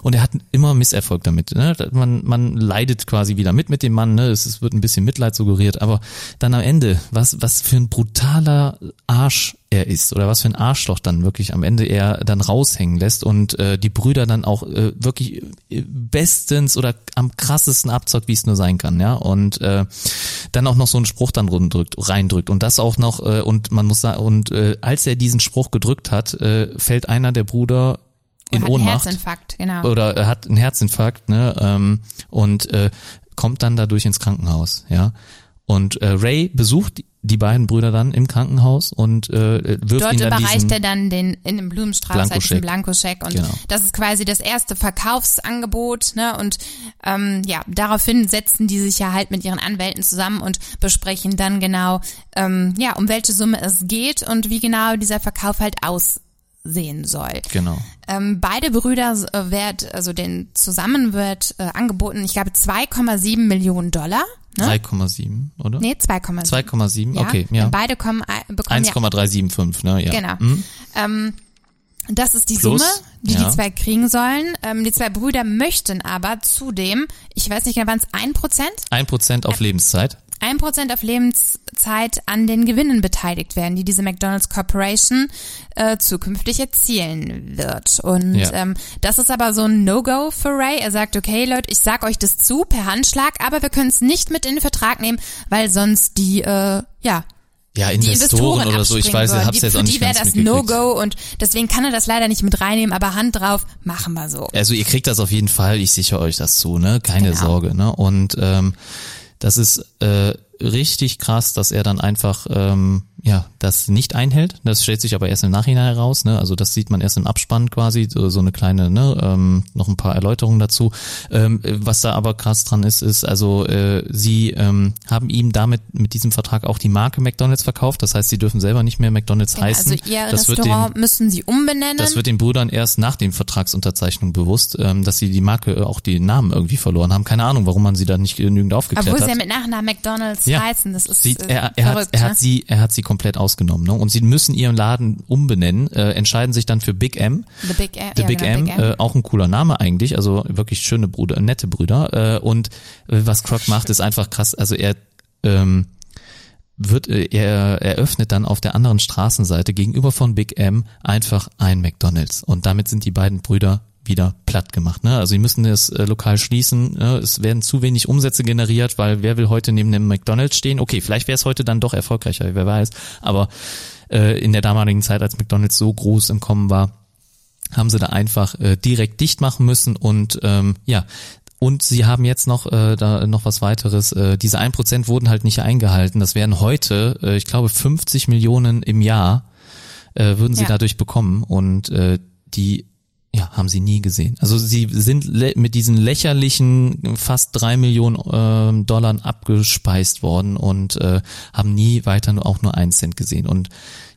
Und er hat immer Misserfolg damit. Ne? Man, man leidet quasi wieder mit mit dem Mann, ne? Es, es wird ein bisschen Mitleid suggeriert, aber dann am Ende, was, was für ein brutaler Arsch er ist oder was für ein Arschloch dann wirklich am Ende er dann raushängen lässt und äh, die Brüder dann auch äh, wirklich äh, bestens oder am krassesten abzockt, wie es nur sein kann, ja und äh, dann auch noch so einen Spruch dann drückt, reindrückt und das auch noch äh, und man muss sagen und äh, als er diesen Spruch gedrückt hat, äh, fällt einer der Brüder in Ohnmacht Herzinfarkt, genau. oder er hat einen Herzinfarkt, ne, ähm, und äh, kommt dann dadurch ins Krankenhaus, ja. Und äh, Ray besucht die beiden Brüder dann im Krankenhaus und äh, wirft Dort ihn dann überreicht er dann den in dem Blumenstrauß halt Blankoscheck. diesen Blankoscheck und Genau. das ist quasi das erste Verkaufsangebot, ne? Und ähm, ja, daraufhin setzen die sich ja halt mit ihren Anwälten zusammen und besprechen dann genau, ähm, ja, um welche Summe es geht und wie genau dieser Verkauf halt aussehen soll. Genau. Ähm, beide Brüder äh, wird, also den zusammen wird äh, angeboten, ich glaube 2,7 Millionen Dollar. Ne? 3,7, oder? Nee, 2,7. 2,7, Ja, okay, ja. Beide kommen, äh, bekommen ja 1,375, ne, ja. Genau. Hm? Ähm, das ist die Plus, Summe, die ja. die zwei kriegen sollen. Ähm, die zwei Brüder möchten aber zudem, ich weiß nicht genau, waren es ein Prozent? 1% auf Lebenszeit. Ein Prozent auf Lebenszeit an den Gewinnen beteiligt werden, die diese McDonald's Corporation äh, zukünftig erzielen wird. Und Ja. ähm, das ist aber so ein No-Go für Ray. Er sagt, okay Leute, ich sag euch das zu per Handschlag, aber wir können es nicht mit in den Vertrag nehmen, weil sonst die, äh, ja, Ja, die Investoren, Investoren oder so, ich weiß, ich hab's Die- jetzt auch Für nicht die wäre das. No-Go und deswegen kann er das leider nicht mit reinnehmen, aber Hand drauf, machen wir so. Also ihr kriegt das auf jeden Fall, ich sichere euch das zu, ne? Keine Genau. Sorge, ne? Und ähm, das ist äh, richtig krass, dass er dann einfach ähm, ja das nicht einhält. Das stellt sich aber erst im Nachhinein heraus, ne? Also das sieht man erst im Abspann quasi, so, so eine kleine, ne, ähm, noch ein paar Erläuterungen dazu. Ähm, was da aber krass dran ist, ist also äh, sie ähm, haben ihm damit mit diesem Vertrag auch die Marke McDonald's verkauft. Das heißt, sie dürfen selber nicht mehr McDonald's heißen. also ihr das wird den, Restaurant müssen sie umbenennen. das wird den Brüdern erst nach dem Vertragsunterzeichnung bewusst, ähm, dass sie die Marke äh, auch die Namen irgendwie verloren haben. Keine Ahnung, warum man sie da nicht genügend aufgeklärt Obwohl sie ja hat. mit Nachnamen McDonalds Ja. heißen. Das ist Sie, äh, er, er, hat, verrückt, er ne? hat sie, er hat sie komplett ausgenommen, ne? Und sie müssen ihren Laden umbenennen, äh, entscheiden sich dann für Big M. The Big, M, The ja, Big, genau, M, Big M. Äh, auch ein cooler Name eigentlich, also wirklich schöne Brüder, nette Brüder. Äh, und äh, was Croc macht, ist einfach krass. Also er ähm, wird äh, er eröffnet dann auf der anderen Straßenseite gegenüber von Big M einfach ein McDonald's und damit sind die beiden Brüder wieder platt gemacht. Ne? Also sie müssen das äh, Lokal schließen. Ne? Es werden zu wenig Umsätze generiert, weil wer will heute neben dem McDonald's stehen? Okay, vielleicht wäre es heute dann doch erfolgreicher, wer weiß. Aber äh, in der damaligen Zeit, als McDonald's so groß im Kommen war, haben sie da einfach äh, direkt dicht machen müssen und ähm, ja, und sie haben jetzt noch äh, da noch was weiteres. Äh, diese 1% wurden halt nicht eingehalten. Das wären heute, äh, ich glaube, 50 Millionen im Jahr äh, würden sie Ja. dadurch bekommen und äh, die ja, haben sie nie gesehen. Also sie sind mit diesen lächerlichen fast drei Millionen ähm, Dollar abgespeist worden und äh, haben nie weiter nur, auch nur einen Cent gesehen. Und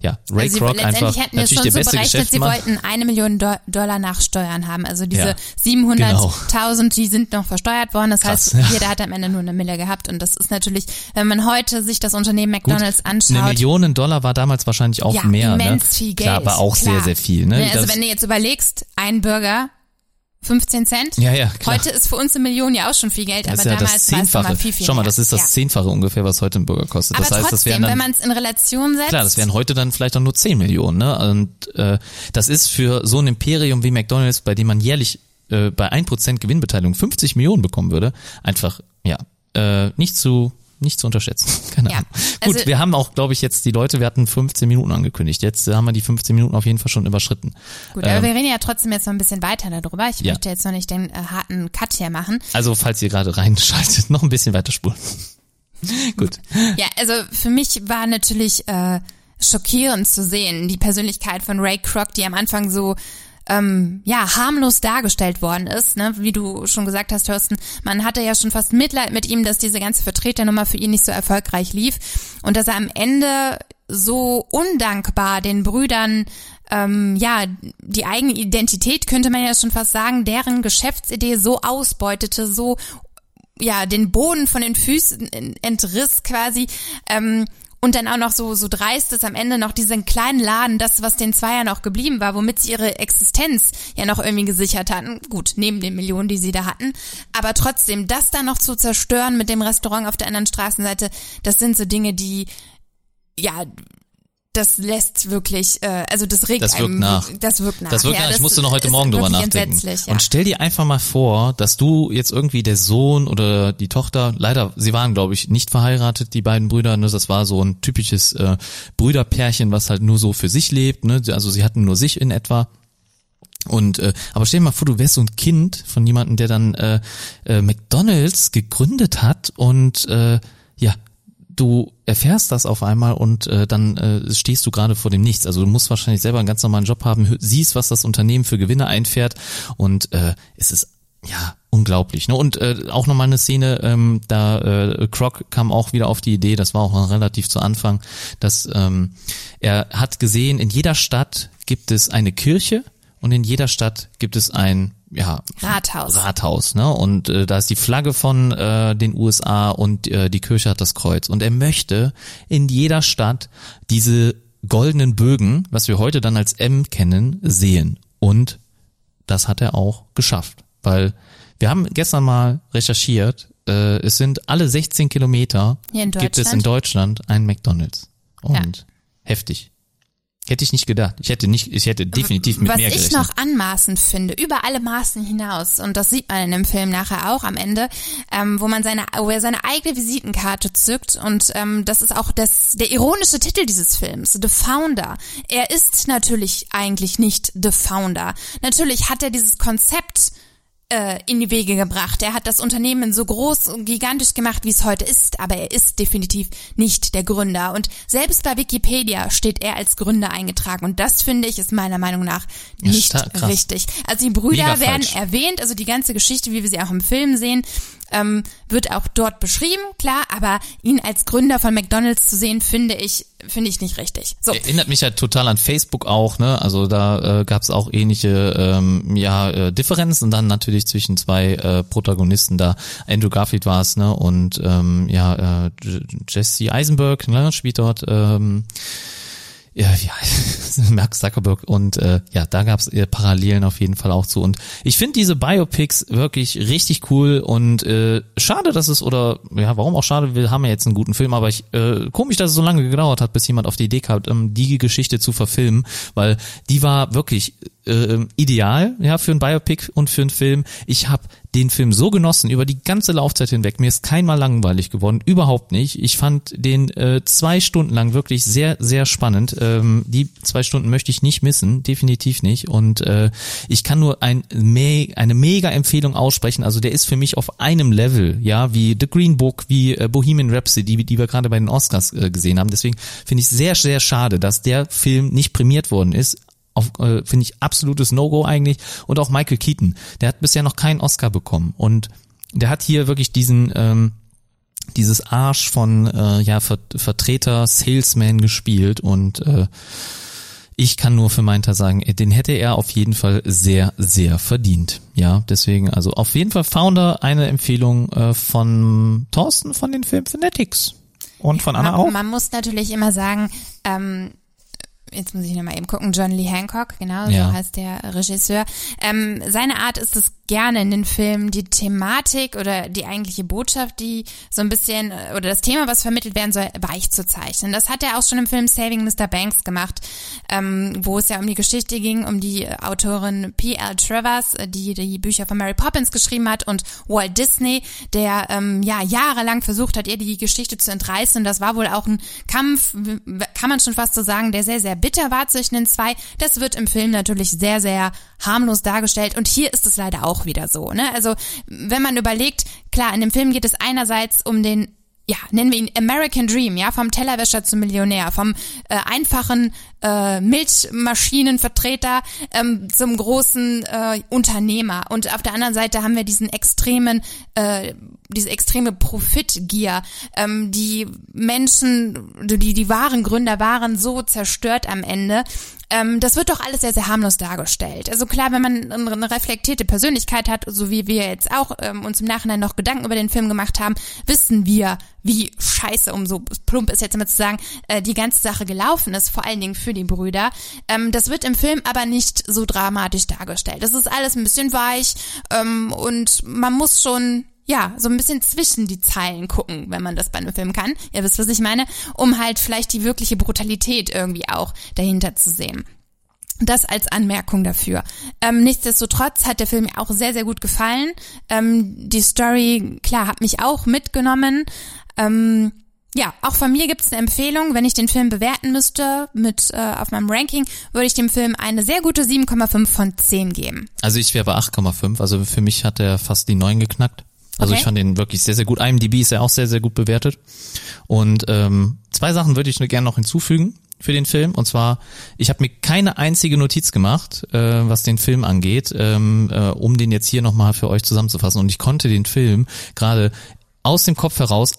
ja, Ray Also sie, Kroc letztendlich einfach natürlich schon der so beste berechnet, sie wollten eine Million Do Dollar nach Steuern haben. Also diese Ja, 700.000, die sind noch versteuert worden. Das Krass, heißt, ja. jeder hat am Ende nur eine Mille gehabt. Und das ist natürlich, wenn man heute sich das Unternehmen McDonalds Eine anschaut, Million Dollar war damals wahrscheinlich auch ja, mehr. immens ne? viel Geld. Klar, aber auch klar. sehr, sehr viel. Ne? Ne, also Das- wenn du jetzt überlegst, ein Burger 15 Cent. Ja, ja, klar. Heute ist für uns eine Million ja auch schon viel Geld, das aber ja damals das war es Zehnfache. viel, viel Schau mal, das ist das ja. Zehnfache ungefähr, was heute ein Burger kostet. Aber das heißt, das trotzdem, wären dann, wenn man es in Relation setzt, Klar, das wären heute dann vielleicht auch nur 10 Millionen. Ne? Und äh, das ist für so ein Imperium wie McDonald's, bei dem man jährlich äh, bei 1% Gewinnbeteiligung 50 Millionen bekommen würde, einfach ja äh, nicht zu nicht zu unterschätzen. Keine Ja, Ahnung. Gut, also- wir haben auch, glaube ich, jetzt die Leute, wir hatten 15 Minuten angekündigt. Jetzt äh, haben wir die 15 Minuten auf jeden Fall schon überschritten. Gut, aber Ähm, wir reden ja trotzdem jetzt noch ein bisschen weiter darüber. Ich Ja. möchte jetzt noch nicht den äh, harten Cut hier machen. Also, falls ihr gerade reinschaltet, noch ein bisschen weiter spulen. Gut. Ja, also für mich war natürlich äh, schockierend zu sehen, die Persönlichkeit von Ray Kroc, die am Anfang so ähm, ja, harmlos dargestellt worden ist, ne? wie du schon gesagt hast, Thorsten, man hatte ja schon fast Mitleid mit ihm, dass diese ganze Vertreternummer für ihn nicht so erfolgreich lief und dass er am Ende so undankbar den Brüdern ähm, ja, die eigene Identität könnte man ja schon fast sagen, deren Geschäftsidee so ausbeutete, so ja, den Boden von den Füßen entriss quasi. Ähm, und dann auch noch so, so dreist ist am Ende noch diesen kleinen Laden, das, was den Zweiern auch geblieben war, womit sie ihre Existenz ja noch irgendwie gesichert hatten. Gut, neben den Millionen, die sie da hatten. Aber trotzdem, das dann noch zu zerstören mit dem Restaurant auf der anderen Straßenseite, das sind so Dinge, die, ja, das lässt wirklich, äh, also das regt Das wirkt einem, nach. Das wirkt nach. Das wirkt ja, nach. Ich musste noch heute Morgen drüber nachdenken. Ja. Und stell dir einfach mal vor, dass du jetzt irgendwie der Sohn oder die Tochter, leider, sie waren glaube ich nicht verheiratet, die beiden Brüder, ne, das war so ein typisches äh, Brüderpärchen, was halt nur so für sich lebt, ne, also sie hatten nur sich in etwa. Und äh, aber stell dir mal vor, du wärst so ein Kind von jemandem, der dann äh, äh, McDonald's gegründet hat und äh, ja, du erfährst das auf einmal und äh, dann äh, stehst du gerade vor dem Nichts. Also du musst wahrscheinlich selber einen ganz normalen Job haben, siehst, was das Unternehmen für Gewinne einfährt und äh, es ist ja unglaublich. Ne? Und äh, auch nochmal eine Szene, ähm, da äh, Croc kam auch wieder auf die Idee, das war auch relativ zu Anfang, dass ähm, er hat gesehen, in jeder Stadt gibt es eine Kirche und in jeder Stadt gibt es ein ja, Rathaus. Rathaus, ne? Und äh, da ist die Flagge von äh, den USA und äh, die Kirche hat das Kreuz. Und er möchte in jeder Stadt diese goldenen Bögen, was wir heute dann als M kennen, sehen. Und das hat er auch geschafft, weil wir haben gestern mal recherchiert. Äh, es sind alle 16 Kilometer gibt es in Deutschland einen McDonald's. Und heftig. Hätte ich nicht gedacht. Ich hätte nicht, ich hätte definitiv mit Was mehr ich gerechnet. noch anmaßend finde, über alle Maßen hinaus, und das sieht man in dem Film nachher auch am Ende, ähm, wo man seine, wo er seine eigene Visitenkarte zückt und ähm, das ist auch das, der ironische Titel dieses Films, The Founder. Er ist natürlich eigentlich nicht The Founder. Natürlich hat er dieses Konzept äh, in die Wege gebracht. Er hat das Unternehmen so groß und gigantisch gemacht, wie es heute ist, aber er ist definitiv nicht der Gründer. Und selbst bei Wikipedia steht er als Gründer eingetragen. Und das finde ich ist meiner Meinung nach Ja, nicht krass. richtig. Also die Brüder Mega werden falsch. erwähnt, also die ganze Geschichte, wie wir sie auch im Film sehen, ähm, wird auch dort beschrieben, klar, aber ihn als Gründer von McDonalds zu sehen, finde ich, finde ich nicht richtig. So. Erinnert mich halt total an Facebook auch, ne? Also da äh, gab es auch ähnliche ähm, ja, äh, Differenzen dann natürlich zwischen zwei äh, Protagonisten da. Andrew Garfield war es, ne? Und ähm, ja, äh, Jesse Eisenberg, ne, spielt dort ähm, ja, heißt Mark Zuckerberg. Und äh, ja, da gab's äh, Parallelen auf jeden Fall auch zu. Und ich finde diese Biopics wirklich richtig cool. Und äh, schade, dass es oder ja, warum auch schade, wir haben ja jetzt einen guten Film, aber ich äh, komisch, dass es so lange gedauert hat, bis jemand auf die Idee kam, ähm, die Geschichte zu verfilmen, weil die war wirklich äh, ideal, ja, für ein Biopic und für einen Film. Ich habe den Film so genossen über die ganze Laufzeit hinweg. Mir ist keinmal langweilig geworden, überhaupt nicht. Ich fand den äh, zwei Stunden lang wirklich sehr, sehr spannend. Ähm, die zwei Stunden möchte ich nicht missen, definitiv nicht. Und äh, ich kann nur ein, me eine mega Empfehlung aussprechen. Also der ist für mich auf einem Level, ja, wie The Green Book, wie äh, Bohemian Rhapsody, die, die wir gerade bei den Oscars äh, gesehen haben. Deswegen finde ich sehr, sehr schade, dass der Film nicht prämiert worden ist auf, äh, finde ich absolutes No-Go eigentlich. Und auch Michael Keaton, der hat bisher noch keinen Oscar bekommen. Und der hat hier wirklich diesen, ähm, dieses Arsch von äh, ja, Ver Vertreter, Salesman gespielt und äh, ich kann nur für meinen Teil sagen, äh, den hätte er auf jeden Fall sehr, sehr verdient. Ja, deswegen, also auf jeden Fall Founder eine Empfehlung äh, von Thorsten von den Film Fanatics. Und von Anna man, auch. man muss natürlich immer sagen, ähm, jetzt muss ich nochmal eben gucken, John Lee Hancock, genau, Ja. so heißt der Regisseur. Ähm, seine Art ist es gerne in den Filmen, die Thematik oder die eigentliche Botschaft, die so ein bisschen, äh, oder das Thema, was vermittelt werden soll, weich zu zeichnen. Das hat er auch schon im Film Saving Mr. Banks gemacht, ähm, wo es ja um die Geschichte ging, um die Autorin P.L. Travers, äh, die die Bücher von Mary Poppins geschrieben hat und Walt Disney, der ähm, ja jahrelang versucht hat, ihr die Geschichte zu entreißen. Und das war wohl auch ein Kampf, kann man schon fast so sagen, der sehr, sehr bitter war zwischen den zwei. Das wird im Film natürlich sehr, sehr harmlos dargestellt. Und hier ist es leider auch wieder so. Ne? Also wenn man überlegt, klar, in dem Film geht es einerseits um den ja, nennen wir ihn American Dream, ja, vom Tellerwäscher zum Millionär, vom äh, einfachen äh, Milchmaschinenvertreter ähm, zum großen äh, Unternehmer. Und auf der anderen Seite haben wir diesen extremen, äh, diese extreme Profitgier. Ähm, die Menschen, die die wahren Gründer waren so zerstört am Ende. Ähm, das wird doch alles sehr, sehr harmlos dargestellt. Also klar, wenn man eine reflektierte Persönlichkeit hat, so wie wir jetzt auch ähm, uns im Nachhinein noch Gedanken über den Film gemacht haben, wissen wir, wie scheiße, um so plump ist jetzt immer zu sagen, äh, die ganze Sache gelaufen ist, vor allen Dingen für die Brüder. Ähm, das wird im Film aber nicht so dramatisch dargestellt. Das ist alles ein bisschen weich ähm, und man muss schon ja, so ein bisschen zwischen die Zeilen gucken, wenn man das bei einem Film kann. Ihr wisst, was ich meine, um halt vielleicht die wirkliche Brutalität irgendwie auch dahinter zu sehen. Das als Anmerkung dafür. Ähm, nichtsdestotrotz hat der Film mir auch sehr, sehr gut gefallen. Ähm, die Story, klar, hat mich auch mitgenommen. Ähm, ja, auch von mir gibt es eine Empfehlung. Wenn ich den Film bewerten müsste mit äh, auf meinem Ranking, würde ich dem Film eine sehr gute 7,5 von 10 geben. Also ich wäre bei 8,5. Also für mich hat er fast die 9 geknackt. Also Okay. ich fand ihn wirklich sehr, sehr gut. IMDb ist ja auch sehr, sehr gut bewertet. Und ähm, zwei Sachen würde ich nur gerne noch hinzufügen für den Film. Und zwar, ich habe mir keine einzige Notiz gemacht, äh, was den Film angeht, ähm, äh, um den jetzt hier nochmal für euch zusammenzufassen. Und ich konnte den Film gerade aus dem Kopf heraus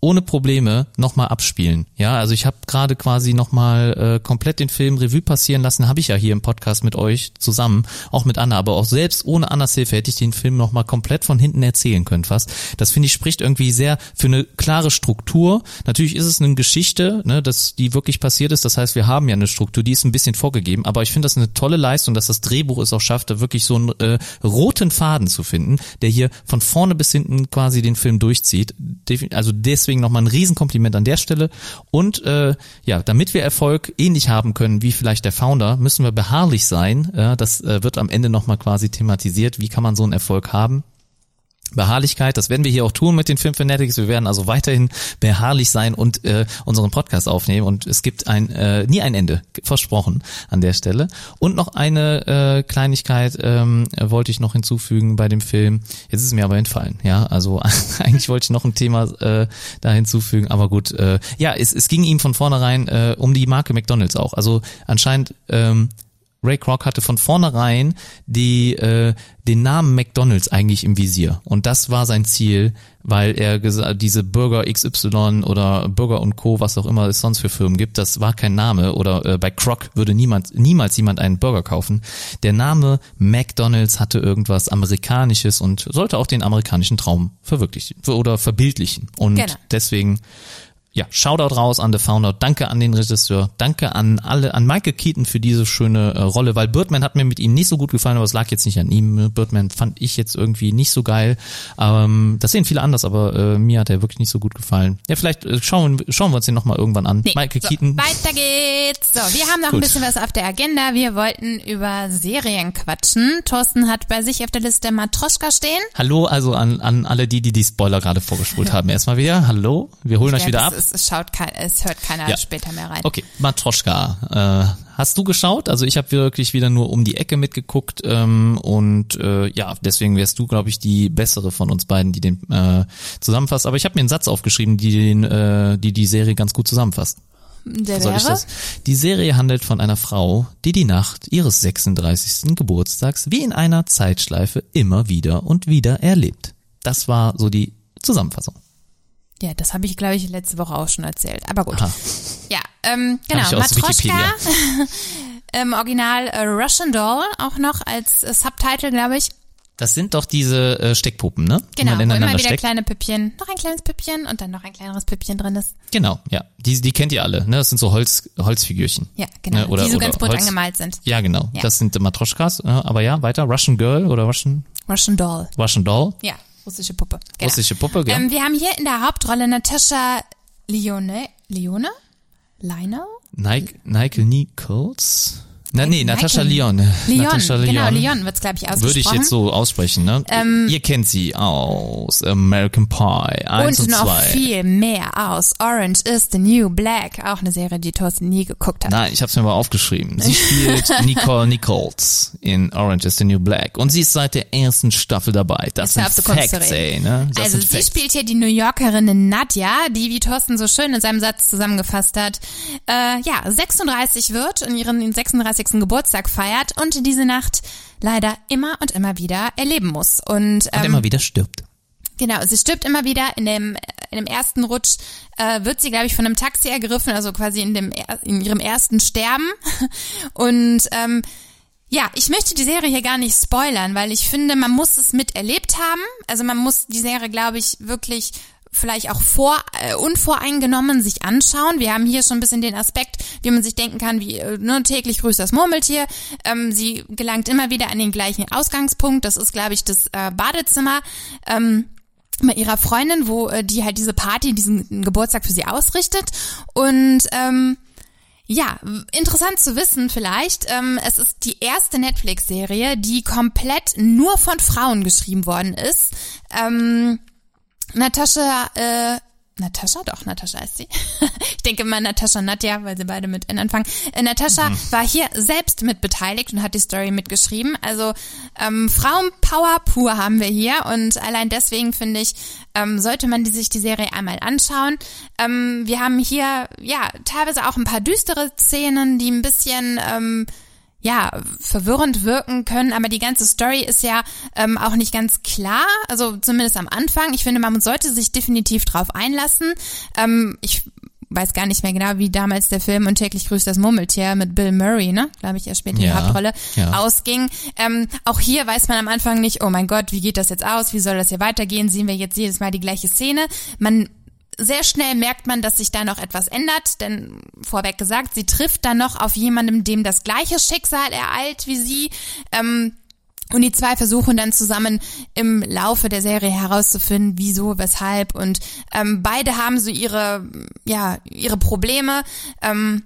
ohne Probleme nochmal abspielen. Ja, also ich habe gerade quasi nochmal äh, komplett den Film Revue passieren lassen, habe ich ja hier im Podcast mit euch zusammen, auch mit Anna, aber auch selbst ohne Annas Hilfe hätte ich den Film nochmal komplett von hinten erzählen können fast. Das finde ich spricht irgendwie sehr für eine klare Struktur. Natürlich ist es eine Geschichte, ne, dass die wirklich passiert ist. Das heißt, wir haben ja eine Struktur, die ist ein bisschen vorgegeben, aber ich finde das eine tolle Leistung, dass das Drehbuch es auch schafft, da wirklich so einen äh, roten Faden zu finden, der hier von vorne bis hinten quasi den Film durchzieht. Also deswegen nochmal ein Riesenkompliment an der Stelle. Und äh, ja, damit wir Erfolg ähnlich haben können wie vielleicht der Founder, müssen wir beharrlich sein. Ja, das äh, wird am Ende nochmal quasi thematisiert. Wie kann man so einen Erfolg haben? Beharrlichkeit, das werden wir hier auch tun mit den Film Fanatics. Wir werden also weiterhin beharrlich sein und äh, unseren Podcast aufnehmen. Und es gibt ein äh, nie ein Ende, versprochen an der Stelle. Und noch eine äh, Kleinigkeit ähm, wollte ich noch hinzufügen bei dem Film. Jetzt ist es mir aber entfallen. Ja, also eigentlich wollte ich noch ein Thema äh, da hinzufügen, aber gut. Äh, ja, es, es ging ihm von vornherein äh, um die Marke McDonald's auch. Also anscheinend ähm, Ray Kroc hatte von vornherein die, äh, den Namen McDonalds eigentlich im Visier. Und das war sein Ziel, weil er gesagt, diese Burger XY oder Burger und Co., was auch immer es sonst für Firmen gibt, das war kein Name. Oder äh, bei Kroc würde niemand, niemals jemand einen Burger kaufen. Der Name McDonalds hatte irgendwas Amerikanisches und sollte auch den amerikanischen Traum verwirklichen oder verbildlichen. Und Genau. deswegen ja, Shoutout raus an The Founder, danke an den Regisseur, danke an alle, an Michael Keaton für diese schöne äh, Rolle, weil Birdman hat mir mit ihm nicht so gut gefallen, aber es lag jetzt nicht an ihm. Birdman fand ich jetzt irgendwie nicht so geil. Ähm, das sehen viele anders, aber äh, mir hat er wirklich nicht so gut gefallen. Ja, vielleicht äh, schauen, schauen wir uns den nochmal irgendwann an. Nee, Michael so, Keaton. Weiter geht's. So, wir haben noch ein Gut. bisschen was auf der Agenda. Wir wollten über Serien quatschen. Thorsten hat bei sich auf der Liste Matroschka stehen. Hallo, also an, an alle die, die die Spoiler gerade vorgespult haben. Erstmal wieder, hallo, wir holen euch Ja, wieder das ab. Ist, es, schaut kein, es hört keiner Ja. später mehr rein. Okay, Matroschka. Äh, hast du geschaut? Also ich habe wirklich wieder nur um die Ecke mitgeguckt ähm, und äh, ja, deswegen wärst du, glaube ich, die bessere von uns beiden, die den äh, zusammenfasst. Aber ich habe mir einen Satz aufgeschrieben, die den, äh, die die Serie ganz gut zusammenfasst. Der Soll ich das? Die Serie handelt von einer Frau, die die Nacht ihres 36. Geburtstags wie in einer Zeitschleife immer wieder und wieder erlebt. Das war so die Zusammenfassung. Ja, das habe ich, glaube ich, letzte Woche auch schon erzählt. Aber gut. Aha. Ja, ähm, genau. Matroschka, im Original äh, Russian Doll, auch noch als äh, Subtitle, glaube ich. Das sind doch diese äh, Steckpuppen, ne? Genau, wo immer wieder steckt. kleine Püppchen, noch ein kleines Püppchen und dann noch ein kleineres Püppchen drin ist. Genau, ja. Die, die kennt ihr alle, ne? Das sind so Holz, Holzfigürchen. Ja, genau. Ne? Oder, die so oder ganz bunt angemalt sind. Ja, genau. Ja. Das sind äh, Matroschkas. Aber ja, weiter. Russian Girl oder Russian, Russian Doll. Russian Doll. Ja, russische Puppe. Genau. Russische Puppe, gell? Ähm, wir haben hier in der Hauptrolle Natascha Lione, Lione? Lionel? Nike, Nike Nichols? Na, nee, Natascha Lyon. Leon, Natascha genau, Lyon. Wird's glaube ich, ausgesprochen. Würde ich jetzt so aussprechen, ne? Ihr kennt sie aus American Pie 1 und und, noch 2. viel mehr aus Orange is the New Black, auch eine Serie, die Thorsten nie geguckt hat. Nein, ich habe es mir mal aufgeschrieben. Sie spielt Nicole Nichols in Orange is the New Black und sie ist seit der ersten Staffel dabei. Das Jetzt sind Facts, ey, ne? Das also sie Facts. spielt hier die New Yorkerin Nadja, die, wie Thorsten so schön in seinem Satz zusammengefasst hat, äh, ja, 36 wird und ihren 36. Geburtstag feiert und diese Nacht leider immer und immer wieder erleben muss. Und, und ähm, immer wieder stirbt. Genau, sie stirbt immer wieder. In dem, in dem ersten Rutsch äh, wird sie, glaube ich, von einem Taxi ergriffen, also quasi in, dem, in ihrem ersten Sterben. Und ähm, ja, ich möchte die Serie hier gar nicht spoilern, weil ich finde, man muss es miterlebt haben. Also man muss die Serie, glaube ich, wirklich vielleicht auch vor äh, unvoreingenommen sich anschauen. Wir haben hier schon ein bisschen den Aspekt, wie man sich denken kann, wie äh, ne, täglich grüßt das Murmeltier. Ähm, sie gelangt immer wieder an den gleichen Ausgangspunkt. Das ist, glaube ich, das äh, Badezimmer. Ähm, bei ihrer Freundin, wo äh, die halt diese Party, diesen Geburtstag für sie ausrichtet. Und ähm, ja, interessant zu wissen vielleicht, ähm, es ist die erste Netflix-Serie, die komplett nur von Frauen geschrieben worden ist. Ähm, Natascha äh, Natascha, doch, Natascha ist sie. ich denke mal Natascha Nadja, weil sie beide mit N anfangen. Äh, Natascha mhm. war hier selbst mit beteiligt und hat die Story mitgeschrieben. Also ähm, Frauenpower pur haben wir hier und allein deswegen finde ich, ähm, sollte man die, sich die Serie einmal anschauen. Ähm, wir haben hier ja teilweise auch ein paar düstere Szenen, die ein bisschen ähm, ja, verwirrend wirken können, aber die ganze Story ist ja ähm, auch nicht ganz klar, also zumindest am Anfang. Ich finde, man sollte sich definitiv drauf einlassen. Ähm, ich weiß gar nicht mehr genau, wie damals der Film und täglich grüßt das Murmeltier mit Bill Murray, ne, glaube ich, er spielt die ja, Hauptrolle, ja. ausging. Ähm, auch hier weiß man am Anfang nicht, oh mein Gott, wie geht das jetzt aus, wie soll das hier weitergehen, sehen wir jetzt jedes Mal die gleiche Szene. Man sehr schnell merkt man, dass sich da noch etwas ändert, denn vorweg gesagt, sie trifft dann noch auf jemandem, dem das gleiche Schicksal ereilt wie sie. Ähm, und die zwei versuchen dann zusammen im Laufe der Serie herauszufinden, wieso, weshalb. Und ähm, beide haben so ihre, ja, ihre Probleme. Ähm,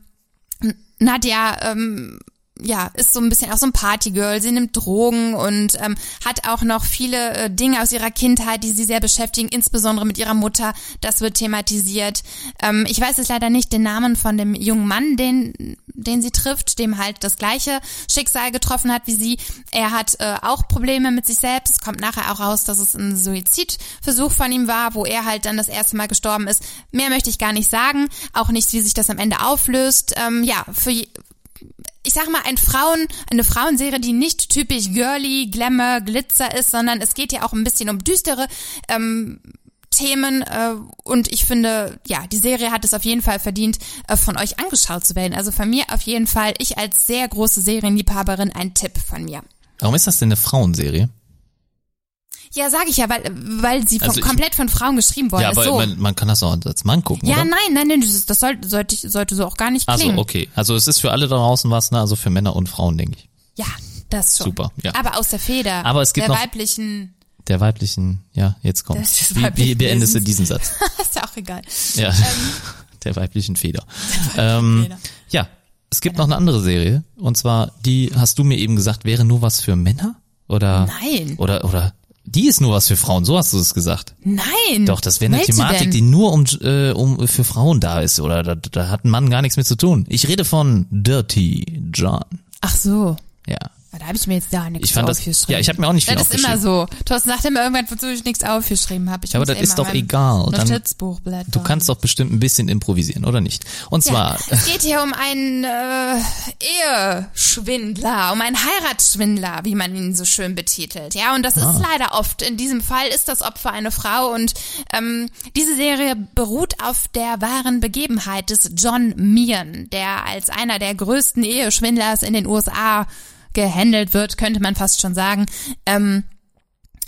Nadja ähm, ja, ist so ein bisschen auch so ein Partygirl, sie nimmt Drogen und ähm, hat auch noch viele äh, Dinge aus ihrer Kindheit, die sie sehr beschäftigen, insbesondere mit ihrer Mutter. Das wird thematisiert. Ähm, ich weiß jetzt leider nicht den Namen von dem jungen Mann, den, den sie trifft, dem halt das gleiche Schicksal getroffen hat wie sie. Er hat äh, auch Probleme mit sich selbst. Es kommt nachher auch raus, dass es ein Suizidversuch von ihm war, wo er halt dann das erste Mal gestorben ist. Mehr möchte ich gar nicht sagen. Auch nicht, wie sich das am Ende auflöst. Ähm, ja, für ich sag mal, ein Frauen, eine Frauenserie, die nicht typisch girly, Glamour, Glitzer ist, sondern es geht ja auch ein bisschen um düstere ähm, Themen äh, und ich finde, ja, die Serie hat es auf jeden Fall verdient, äh, von euch angeschaut zu werden. Also von mir auf jeden Fall, ich als sehr große Serienliebhaberin, ein Tipp von mir. Warum ist das denn eine Frauenserie? Ja, sage ich ja, weil, weil sie also komplett von Frauen geschrieben worden ja, ist. Ja, aber so. man, man kann das auch als Mann gucken, Ja, oder? nein, nein, nein, das, das sollte, sollte, sollte so auch gar nicht klingen. Also okay, also es ist für alle da draußen was, ne? also für Männer und Frauen, denke ich. Ja, das schon. Super, ja. Aber aus der Feder. Aber es gibt der noch, weiblichen der weiblichen, ja, jetzt kommt. Wie, wie beendest du diesen Satz? ist ja auch egal. Ja, ähm, der weiblichen Feder. ähm, Feder. Ja, es gibt genau. noch eine andere Serie und zwar die hast du mir eben gesagt, wäre nur was für Männer oder Nein. oder oder die ist nur was für Frauen, so hast du es gesagt. Nein. Doch, das wäre eine Thematik, die nur um, äh, um für Frauen da ist, oder da, da hat ein Mann gar nichts mit zu tun. Ich rede von Dirty John. Ach so. Ja. Da habe ich mir jetzt gar nichts ich fand aufgeschrieben. Das, ja, ich habe mir auch nicht viel Das ist immer so. Thorsten sagt immer irgendwann, wozu ich nichts aufgeschrieben habe. Ja, aber das ist doch egal. Blättern. Du kannst doch bestimmt ein bisschen improvisieren, oder nicht? Und zwar. Ja, es geht hier um einen äh, Eheschwindler, um einen Heiratsschwindler, wie man ihn so schön betitelt. Ja, und das ah. ist leider oft. In diesem Fall ist das Opfer eine Frau und ähm, diese Serie beruht auf der wahren Begebenheit des John Meehan, der als einer der größten Eheschwindlers in den USA gehandelt wird, könnte man fast schon sagen. Ähm,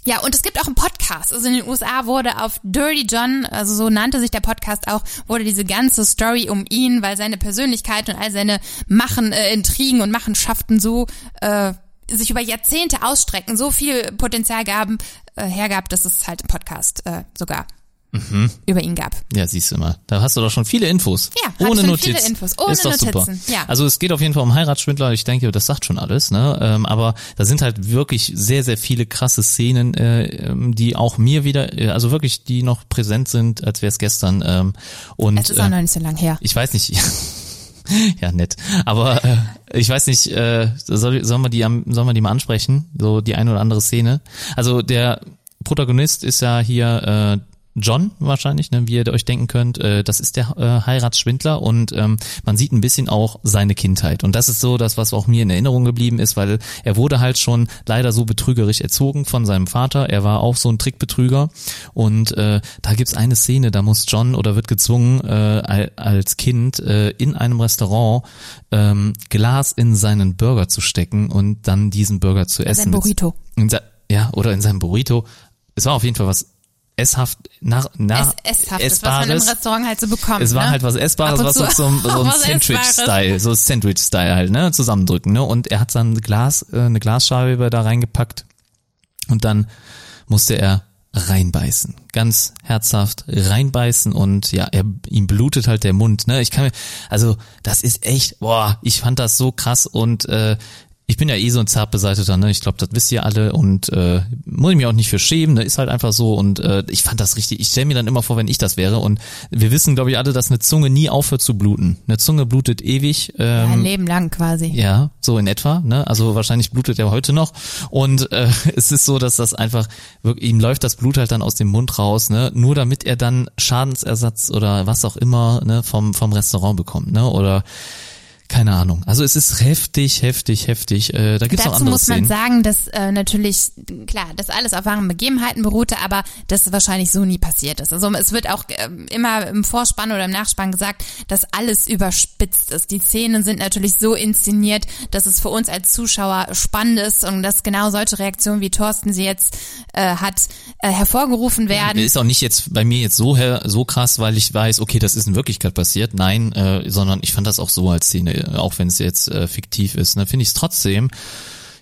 ja, und es gibt auch einen Podcast. Also in den USA wurde auf Dirty John, also so nannte sich der Podcast auch, wurde diese ganze Story um ihn, weil seine Persönlichkeit und all seine Machen, äh, Intrigen und Machenschaften so äh, sich über Jahrzehnte ausstrecken, so viel Potenzial gaben, äh, hergab, dass es halt im Podcast äh, sogar mhm. über ihn gab. Ja, siehst du mal. Da hast du doch schon viele Infos. Ja, ohne Notiz. Viele Infos. Ohne ist doch Notizen. super. Ja. Also es geht auf jeden Fall um Heiratsschwindler. Ich denke, das sagt schon alles. Ne? Ähm, aber da sind halt wirklich sehr, sehr viele krasse Szenen, äh, ähm, die auch mir wieder, äh, also wirklich, die noch präsent sind, als wäre es gestern. Ähm, und es ist auch äh, noch nicht so lang her. Ich weiß nicht. ja, nett. Aber äh, ich weiß nicht, äh, soll, soll, man die, soll man die mal ansprechen? So die eine oder andere Szene. Also der Protagonist ist ja hier äh, John wahrscheinlich, ne, wie ihr euch denken könnt, äh, das ist der äh, Heiratsschwindler und ähm, man sieht ein bisschen auch seine Kindheit. Und das ist so das, was auch mir in Erinnerung geblieben ist, weil er wurde halt schon leider so betrügerisch erzogen von seinem Vater. Er war auch so ein Trickbetrüger. Und äh, da gibt's eine Szene, da muss John oder wird gezwungen, äh, als Kind äh, in einem Restaurant ähm, Glas in seinen Burger zu stecken und dann diesen Burger zu essen. In sein Burrito. ja, oder in seinem Burrito. Es war auf jeden Fall was esshaft nach nach es, esshaft, was man im Restaurant halt so bekommt. Es war ne? halt was essbares, was so, so, so ein Sandwich-Style, so Sandwich-Style halt, ne, zusammendrücken, ne? Und er hat dann Glas, äh, eine Glasscheibe da reingepackt und dann musste er reinbeißen. Ganz herzhaft reinbeißen und ja, er, ihm blutet halt der Mund. Ne? Ich kann mir, also das ist echt, boah, ich fand das so krass und äh, ich bin ja eh so ein zartbeseiteter, ne? Ich glaube, das wisst ihr alle und äh, muss ich mich auch nicht für schämen, ne? Ist halt einfach so und äh, ich fand das richtig. Ich stelle mir dann immer vor, wenn ich das wäre und wir wissen, glaube ich, alle, dass eine Zunge nie aufhört zu bluten. Eine Zunge blutet ewig. Ähm, Ja, ein Leben lang quasi. ja, so in etwa, ne? Also wahrscheinlich blutet er heute noch. Und äh, es ist so, dass das einfach, wirklich, ihm läuft das Blut halt dann aus dem Mund raus, ne? Nur damit er dann Schadensersatz oder was auch immer, ne, vom, vom Restaurant bekommt, ne? Oder keine Ahnung. Also es ist heftig, heftig, heftig. Äh, da gibt's noch Dazu andere muss man Szenen. sagen, dass äh, natürlich, klar, das alles auf wahren Begebenheiten beruhte, aber das wahrscheinlich so nie passiert ist. Also es wird auch ähm, immer im Vorspann oder im Nachspann gesagt, dass alles überspitzt ist. Die Szenen sind natürlich so inszeniert, dass es für uns als Zuschauer spannend ist und dass genau solche Reaktionen, wie Thorsten sie jetzt äh, hat, äh, hervorgerufen werden. Ist auch nicht jetzt bei mir jetzt so her, so krass, weil ich weiß, okay, das ist in Wirklichkeit passiert. Nein, äh, sondern ich fand das auch so als Szene, äh, auch wenn es jetzt äh, fiktiv ist. Ne, finde ich es trotzdem,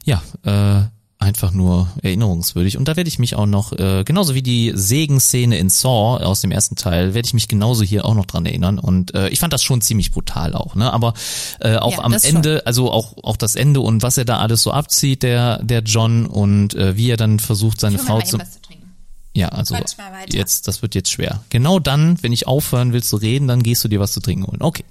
ja, äh, einfach nur erinnerungswürdig. Und da werde ich mich auch noch, äh, genauso wie die Segenszene in Saw aus dem ersten Teil, werde ich mich genauso hier auch noch dran erinnern. Und äh, ich fand das schon ziemlich brutal auch, ne? Aber äh, auch Ja, am das schon. Ende, also auch auch das Ende und was er da alles so abzieht, der der John und äh, wie er dann versucht, seine Frau zu zu. Ja, also jetzt, das wird jetzt schwer. Genau dann, wenn ich aufhören will zu reden, dann gehst du dir was zu trinken holen. Okay.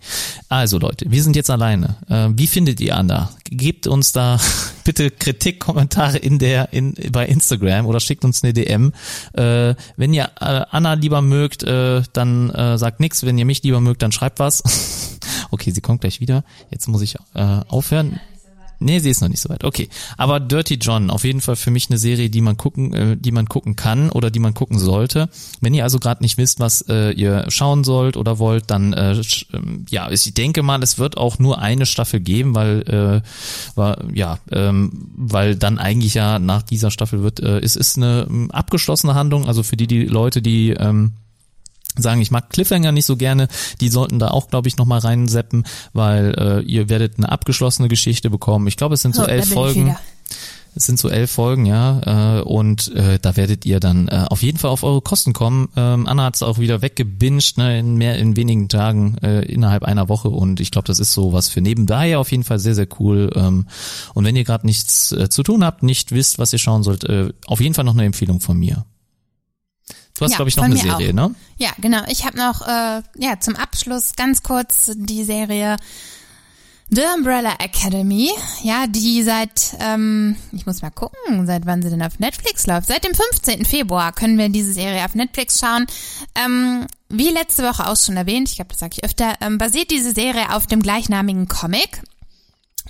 Also Leute, wir sind jetzt alleine. Äh, wie findet ihr Anna? Gebt uns da bitte Kritik, Kommentare in der, in, bei Instagram oder schickt uns eine DM. Äh, wenn ihr äh, Anna lieber mögt, äh, dann äh, sagt nix. Wenn ihr mich lieber mögt, dann schreibt was. okay, sie kommt gleich wieder. Jetzt muss ich äh, aufhören. Nee, sie ist noch nicht so weit. Okay, aber Dirty John auf jeden Fall für mich eine Serie, die man gucken, äh, die man gucken kann oder die man gucken sollte. Wenn ihr also gerade nicht wisst, was äh, ihr schauen sollt oder wollt, dann äh, ähm, ja, ich denke mal, es wird auch nur eine Staffel geben, weil äh, war, ja, ähm, weil dann eigentlich ja nach dieser Staffel wird, äh, es ist eine ähm, abgeschlossene Handlung. Also für die die Leute, die ähm, sagen, ich mag Cliffhanger nicht so gerne, die sollten da auch, glaube ich, nochmal reinseppen, weil äh, ihr werdet eine abgeschlossene Geschichte bekommen. Ich glaube, es sind so So, da elf Folgen. Es sind so elf Folgen, ja, äh, und äh, da werdet ihr dann äh, auf jeden Fall auf eure Kosten kommen. Ähm, Anna hat es auch wieder weggebinged, ne, in mehr in wenigen Tagen äh, innerhalb einer Woche und ich glaube, das ist so was für nebenbei auf jeden Fall sehr sehr cool. Ähm, und wenn ihr gerade nichts äh, zu tun habt, nicht wisst, was ihr schauen sollt, äh, auf jeden Fall noch eine Empfehlung von mir. Du hast, Ja, glaube ich, noch eine Serie, auch. ne? Ja, genau. Ich habe noch äh, ja zum Abschluss ganz kurz die Serie The Umbrella Academy. Ja, die seit ähm, ich muss mal gucken, seit wann sie denn auf Netflix läuft. Seit dem 15. Februar können wir diese Serie auf Netflix schauen. Ähm, wie letzte Woche auch schon erwähnt, ich glaube, das sage ich öfter, ähm, basiert diese Serie auf dem gleichnamigen Comic.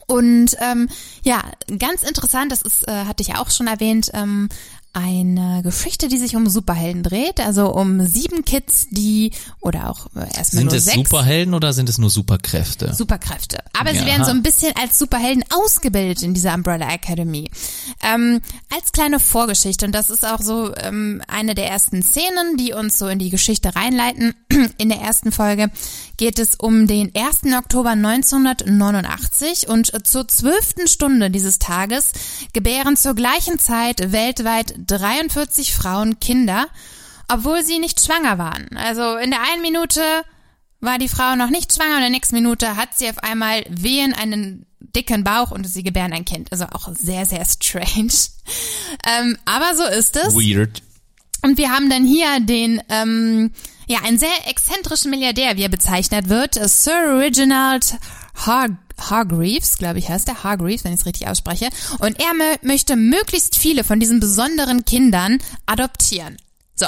Und ähm, ja, ganz interessant, das ist, äh, hatte ich auch schon erwähnt, ähm, eine Geschichte, die sich um Superhelden dreht, also um sieben Kids, die oder auch äh, erstmal Sind nur es sechs Superhelden oder sind es nur Superkräfte? Superkräfte. Aber Ja. sie werden so ein bisschen als Superhelden ausgebildet in dieser Umbrella Academy. Ähm, als kleine Vorgeschichte, und das ist auch so ähm, eine der ersten Szenen, die uns so in die Geschichte reinleiten. In der ersten Folge geht es um den 1. Oktober 1989 und zur zwölften Stunde dieses Tages gebären zur gleichen Zeit weltweit 43 Frauen Kinder, obwohl sie nicht schwanger waren. Also in der einen Minute war die Frau noch nicht schwanger und in der nächsten Minute hat sie auf einmal wehen einen dicken Bauch und sie gebären ein Kind. Also auch sehr, sehr strange. Ähm, aber so ist es. Weird. Und wir haben dann hier den, ähm, ja, einen sehr exzentrischen Milliardär, wie er bezeichnet wird, Sir Reginald Har Hargreaves, glaube ich heißt er, Hargreaves, wenn ich es richtig ausspreche. Und er mö möchte möglichst viele von diesen besonderen Kindern adoptieren. So.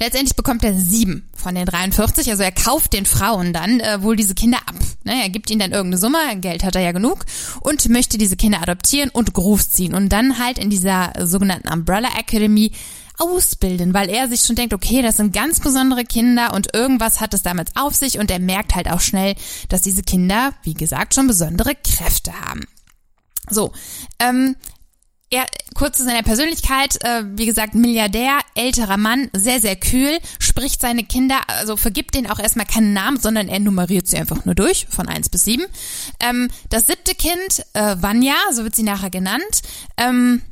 Letztendlich bekommt er sieben von den 43, also er kauft den Frauen dann äh, wohl diese Kinder ab. Ne, er gibt ihnen dann irgendeine Summe, Geld hat er ja genug und möchte diese Kinder adoptieren und großziehen und dann halt in dieser sogenannten Umbrella Academy ausbilden, weil er sich schon denkt, okay, das sind ganz besondere Kinder und irgendwas hat es damit auf sich und er merkt halt auch schnell, dass diese Kinder, wie gesagt, schon besondere Kräfte haben. So, ähm, er, kurz zu seiner Persönlichkeit, äh, wie gesagt, Milliardär, älterer Mann, sehr, sehr kühl, spricht seine Kinder, also vergibt denen auch erstmal keinen Namen, sondern er nummeriert sie einfach nur durch, von eins bis sieben. Ähm, das siebte Kind, äh, Vanya, so wird sie nachher genannt, ähm,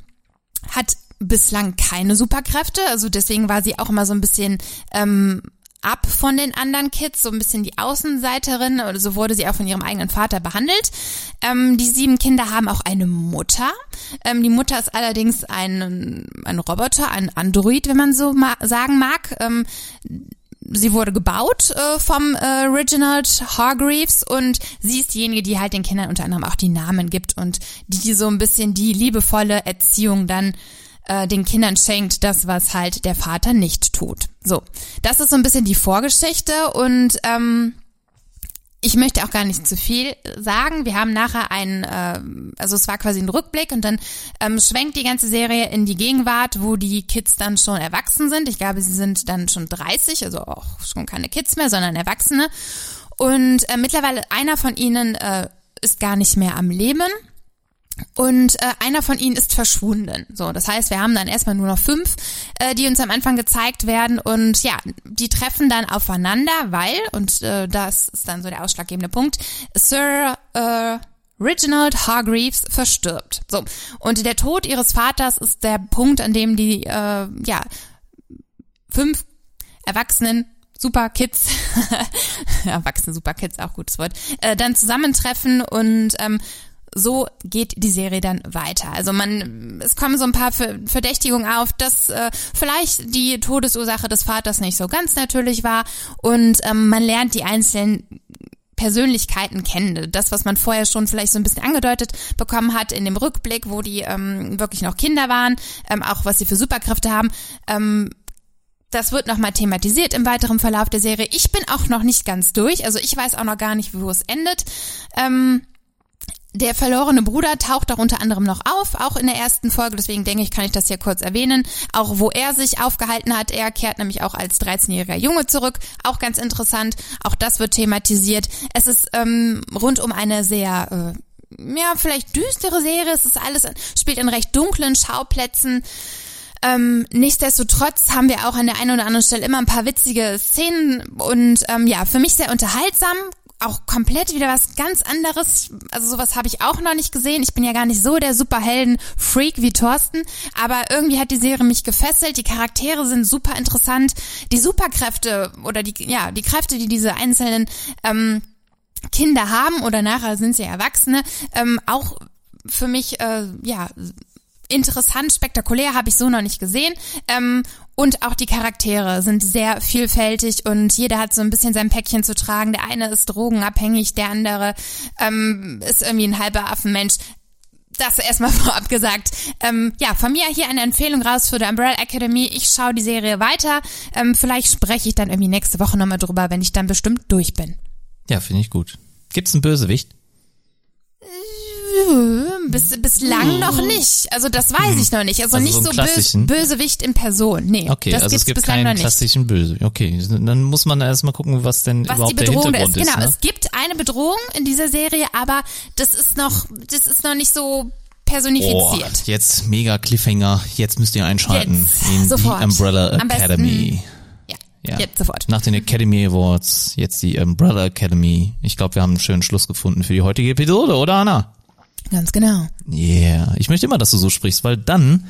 hat bislang keine Superkräfte, also deswegen war sie auch immer so ein bisschen ähm, ab von den anderen Kids, so ein bisschen die Außenseiterin, oder so wurde sie auch von ihrem eigenen Vater behandelt. Ähm, die sieben Kinder haben auch eine Mutter. Ähm, die Mutter ist allerdings ein, ein Roboter, ein Android, wenn man so ma sagen mag. Ähm, sie wurde gebaut äh, vom äh, Reginald Hargreaves und sie ist diejenige, die halt den Kindern unter anderem auch die Namen gibt und die so ein bisschen die liebevolle Erziehung dann äh, den Kindern schenkt, das was halt der Vater nicht tut. So, das ist so ein bisschen die Vorgeschichte und ähm, ich möchte auch gar nicht zu viel sagen. Wir haben nachher einen, äh, also es war quasi ein Rückblick und dann ähm, schwenkt die ganze Serie in die Gegenwart, wo die Kids dann schon erwachsen sind. Ich glaube, sie sind dann schon 30, also auch schon keine Kids mehr, sondern Erwachsene. Und äh, mittlerweile einer von ihnen äh, ist gar nicht mehr am Leben. Und äh, einer von ihnen ist verschwunden. So, das heißt, wir haben dann erstmal nur noch fünf, äh, die uns am Anfang gezeigt werden. Und ja, die treffen dann aufeinander, weil, und äh, das ist dann so der ausschlaggebende Punkt, Sir äh, Reginald Hargreaves verstirbt. So, und der Tod ihres Vaters ist der Punkt, an dem die, äh, ja, fünf Erwachsenen Super Kids, Erwachsene Super Kids, auch gutes Wort, äh, dann zusammentreffen und ähm, so geht die Serie dann weiter. Also man, es kommen so ein paar Verdächtigungen auf, dass äh, vielleicht die Todesursache des Vaters nicht so ganz natürlich war und ähm, man lernt die einzelnen Persönlichkeiten kennen. Das, was man vorher schon vielleicht so ein bisschen angedeutet bekommen hat in dem Rückblick, wo die ähm, wirklich noch Kinder waren, ähm, auch was sie für Superkräfte haben. Ähm, das wird nochmal thematisiert im weiteren Verlauf der Serie. Ich bin auch noch nicht ganz durch, also ich weiß auch noch gar nicht, wo es endet. Ähm, der verlorene Bruder taucht auch unter anderem noch auf, auch in der ersten Folge, deswegen denke ich, kann ich das hier kurz erwähnen. Auch wo er sich aufgehalten hat, er kehrt nämlich auch als 13-jähriger Junge zurück, auch ganz interessant, auch das wird thematisiert. Es ist ähm, rund um eine sehr, äh, ja, vielleicht düstere Serie, es ist alles, spielt in recht dunklen Schauplätzen. Ähm, nichtsdestotrotz haben wir auch an der einen oder anderen Stelle immer ein paar witzige Szenen. Und ähm, ja, für mich sehr unterhaltsam, auch komplett wieder was ganz anderes. Also sowas habe ich auch noch nicht gesehen. Ich bin ja gar nicht so der Superhelden-Freak wie Thorsten, aber irgendwie hat die Serie mich gefesselt. Die Charaktere sind super interessant. Die Superkräfte oder die, ja, die Kräfte, die diese einzelnen ähm, Kinder haben oder nachher sind sie Erwachsene, ähm, auch für mich, äh, ja, interessant, spektakulär, habe ich so noch nicht gesehen. Ähm, und auch die Charaktere sind sehr vielfältig und jeder hat so ein bisschen sein Päckchen zu tragen. Der eine ist drogenabhängig, der andere ähm, ist irgendwie ein halber Affenmensch. Das erstmal vorab gesagt. Ähm, ja, von mir hier eine Empfehlung raus für die Umbrella Academy. Ich schaue die Serie weiter. Ähm, vielleicht spreche ich dann irgendwie nächste Woche nochmal drüber, wenn ich dann bestimmt durch bin. Ja, finde ich gut. Gibt's einen Bösewicht? Bis, bislang noch nicht. Also das weiß ich noch nicht. Also, Also nicht so böse? Bösewicht in Person. Nee, Okay, das also es gibt bislang noch keinen nicht. klassischen Bösewicht. Okay, dann muss man erstmal gucken, was denn was überhaupt die der Bedrohung ist. Hintergrund ist. Genau, ne? es gibt eine Bedrohung in dieser Serie, aber das ist noch, das ist noch nicht so Oh, personifiziert. jetzt mega Cliffhanger. Jetzt müsst ihr einschalten Jetzt, in sofort. die Umbrella Academy. Ja. jetzt sofort. Nach den Academy Awards, jetzt die Umbrella Academy. Ich glaube, wir haben einen schönen Schluss gefunden für die heutige Episode, oder Anna? Ganz genau. Yeah. Ich möchte immer, dass du so sprichst, weil dann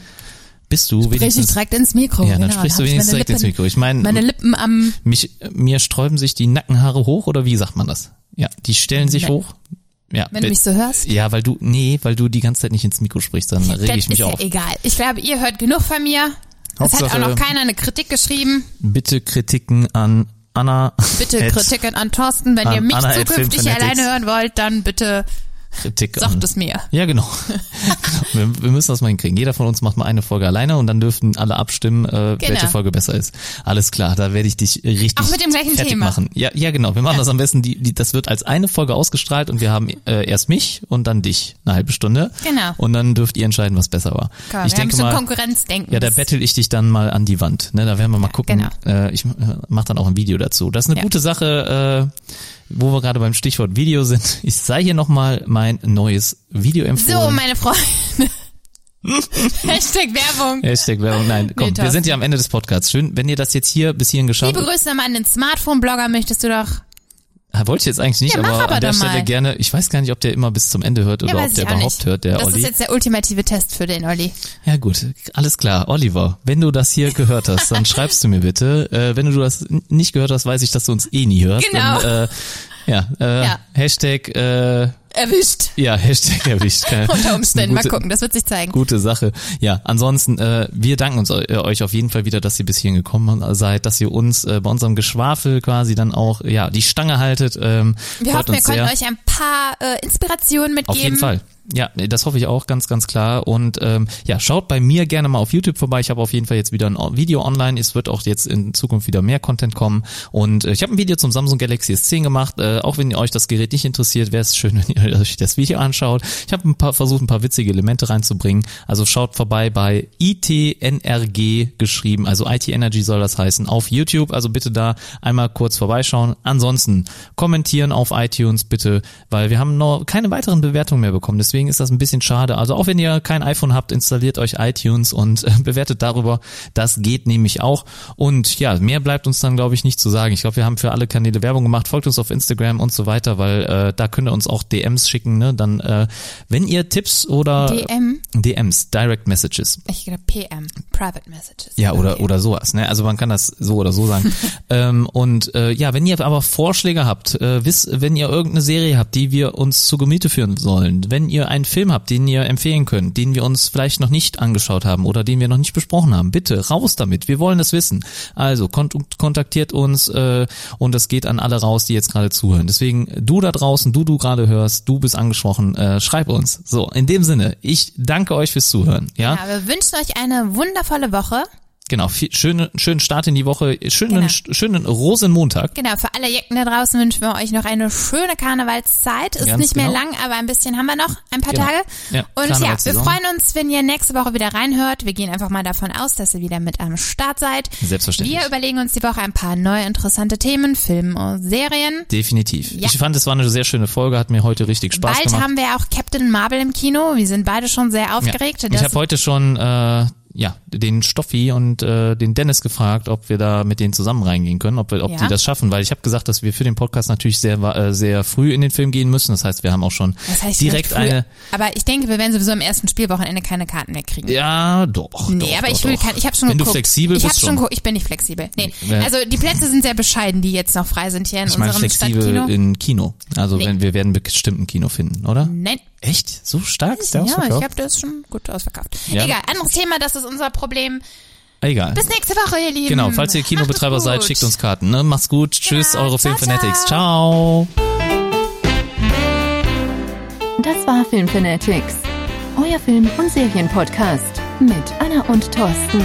bist du Sprich ich wenigstens... direkt ins Mikro. Ja, dann genau, sprichst du hab ich wenigstens direkt ins Lippen- Mikro. Ich meine, Meine Lippen am, mich, mir sträuben sich die Nackenhaare hoch oder wie sagt man das? Ja, die stellen sich Nee. hoch. Ja, wenn du mich so hörst. ja, weil du, nee, weil du die ganze Zeit nicht ins Mikro sprichst, dann rege Das ich mich ist auf. ja egal. Ich glaube, ihr hört genug von mir. Es hat Hauptsache- auch noch keiner eine Kritik geschrieben. Bitte Kritiken an Anna. Bitte Kritiken an Thorsten. Wenn an ihr mich Anna zukünftig alleine hören wollt, dann bitte Kritik an. sagt es mir. Ja, genau. genau. Wir, wir müssen das mal hinkriegen. Jeder von uns macht mal eine Folge alleine und dann dürften alle abstimmen, äh, welche Folge besser ist. Alles klar, da werde ich dich richtig Auch mit dem gleichen fertig Thema. machen. Ja, ja, genau. Wir machen das am besten. Die, die, das wird als eine Folge ausgestrahlt und wir haben äh, erst mich und dann dich eine halbe Stunde. Genau. Und dann dürft ihr entscheiden, was besser war. Komm, ich wir haben denke schon mal, Konkurrenzdenken. ja, da bettel ich dich dann mal an die Wand. Ne, da werden wir mal gucken. genau. Äh, ich mache dann auch ein Video dazu. Das ist eine Ja. gute Sache, äh, wo wir gerade beim Stichwort Video sind. Ich sei hier nochmal mein neues Video empfohlen. So, meine Freunde. Hashtag Werbung. Hashtag Werbung. Nein, komm, wir Thorsten. sind ja am Ende des Podcasts. Schön, wenn ihr das jetzt hier bis hierhin geschafft Liebe habt. Grüße nochmal an den Smartphone-Blogger, möchtest du doch. Wollte ich jetzt eigentlich nicht, Ja, aber, aber an der Stelle mal. gerne. Ich weiß gar nicht, ob der immer bis zum Ende hört oder Ja, ob der überhaupt nicht. hört, der das Olli. ist jetzt der ultimative Test für den Olli. Ja gut, alles klar. Oliver, wenn du das hier gehört hast, dann schreibst du mir bitte. Äh, wenn du das nicht gehört hast, weiß ich, dass du uns eh nie hörst. Genau. Dann, äh, ja, äh, Ja. Hashtag, äh, Erwischt. ja, Hashtag erwischt. Unter Umständen. Gute- Mal gucken, das wird sich zeigen. Gute Sache. Ja, ansonsten, äh, wir danken uns eu- euch auf jeden Fall wieder, dass ihr bis hierhin gekommen seid, dass ihr uns äh, bei unserem Geschwafel quasi dann auch, ja, die Stange haltet. Ähm, Wir hoffen, wir konnten euch ein paar äh, Inspirationen mitgeben. Auf jeden Fall. Ja, das hoffe ich auch ganz, ganz klar. Und ähm, ja, schaut bei mir gerne mal auf YouTube vorbei. Ich habe auf jeden Fall jetzt wieder ein Video online. Es wird auch jetzt in Zukunft wieder mehr Content kommen. Und äh, ich habe ein Video zum Samsung Galaxy S10 gemacht. Äh, auch wenn ihr euch das Gerät nicht interessiert, wäre es schön, wenn ihr euch das Video anschaut. Ich habe ein paar versucht, ein paar witzige Elemente reinzubringen. Also schaut vorbei bei ITNRG geschrieben. Also IT Energy soll das heißen auf YouTube. Also bitte da einmal kurz vorbeischauen. Ansonsten kommentieren auf iTunes bitte, weil wir haben noch keine weiteren Bewertungen mehr bekommen. Deswegen ist das ein bisschen schade. Also auch wenn ihr kein iPhone habt, installiert euch iTunes und äh, bewertet darüber. Das geht nämlich auch. Und ja, mehr bleibt uns dann, glaube ich, nicht zu sagen. Ich glaube, wir haben für alle Kanäle Werbung gemacht. Folgt uns auf Instagram und so weiter, weil äh, da könnt ihr uns auch DMs schicken. Ne? Dann, äh, wenn ihr Tipps oder DM, DMs, Direct Messages, ich glaube PM, Private Messages. ja, oder, Okay. oder sowas, ne? Also man kann das so oder so sagen. ähm, und äh, ja, wenn ihr aber Vorschläge habt, äh, wisst, wenn ihr irgendeine Serie habt, die wir uns zu Gemüte führen sollen, wenn ihr einen Film habt, den ihr empfehlen könnt, den wir uns vielleicht noch nicht angeschaut haben oder den wir noch nicht besprochen haben, bitte raus damit. Wir wollen es wissen. Also kont kontaktiert uns äh, und es geht an alle raus, die jetzt gerade zuhören. Deswegen du da draußen, du du gerade hörst, du bist angesprochen, äh, schreib uns. So, in dem Sinne, ich danke euch fürs Zuhören. Ja, Ja, wir wünschen euch eine wundervolle Woche. Genau, viel, schöne, schönen Start in die Woche, schönen, Genau. schönen Rosenmontag. Genau, für alle Jecken da draußen wünschen wir euch noch eine schöne Karnevalszeit. Ist Ganz nicht mehr genau. lang, aber ein bisschen haben wir noch, ein paar Genau. Tage. Ja, Und ja, wir freuen uns, wenn ihr nächste Woche wieder reinhört. Wir gehen einfach mal davon aus, dass ihr wieder mit am Start seid. Selbstverständlich. Wir überlegen uns die Woche ein paar neue interessante Themen, Filme und Serien. Definitiv. Ja. Ich fand, es war eine sehr schöne Folge, hat mir heute richtig Spaß Bald gemacht. haben wir auch Captain Marvel im Kino. Wir sind beide schon sehr aufgeregt. Ich habe heute schon äh, ja den Stoffi und äh, den Dennis gefragt, ob wir da mit denen zusammen reingehen können, ob wir, ob Ja. die das schaffen, weil ich habe gesagt, dass wir für den Podcast natürlich sehr äh, sehr früh in den Film gehen müssen. Das heißt, wir haben auch schon das heißt direkt eine. Aber ich denke, wir werden sowieso am ersten Spielwochenende keine Karten mehr kriegen. Ja, doch. Nee, doch, aber doch, ich will kein, ich habe schon Wenn geguckt. du flexibel ich bist schon schon. ich bin nicht flexibel. Nee. Also die Plätze sind sehr bescheiden, die jetzt noch frei sind hier in Ich meine unserem flexibel Stadtkino. in Kino. Also Nee. wenn wir werden bestimmt ein Kino finden, oder? Nein. Echt? So stark ist der Ja, ich der ist schon gut ausverkauft. Ja. Egal, anderes Thema, das ist unser Problem. Egal. Bis nächste Woche, ihr Lieben. Genau, falls ihr Kinobetreiber seid, schickt uns Karten. Ne? Macht's gut. Tschüss, Ja, eure Filmfanatics. ciao. Ciao. Das war Filmfanatics, euer Film- und Serienpodcast mit Anna und Thorsten.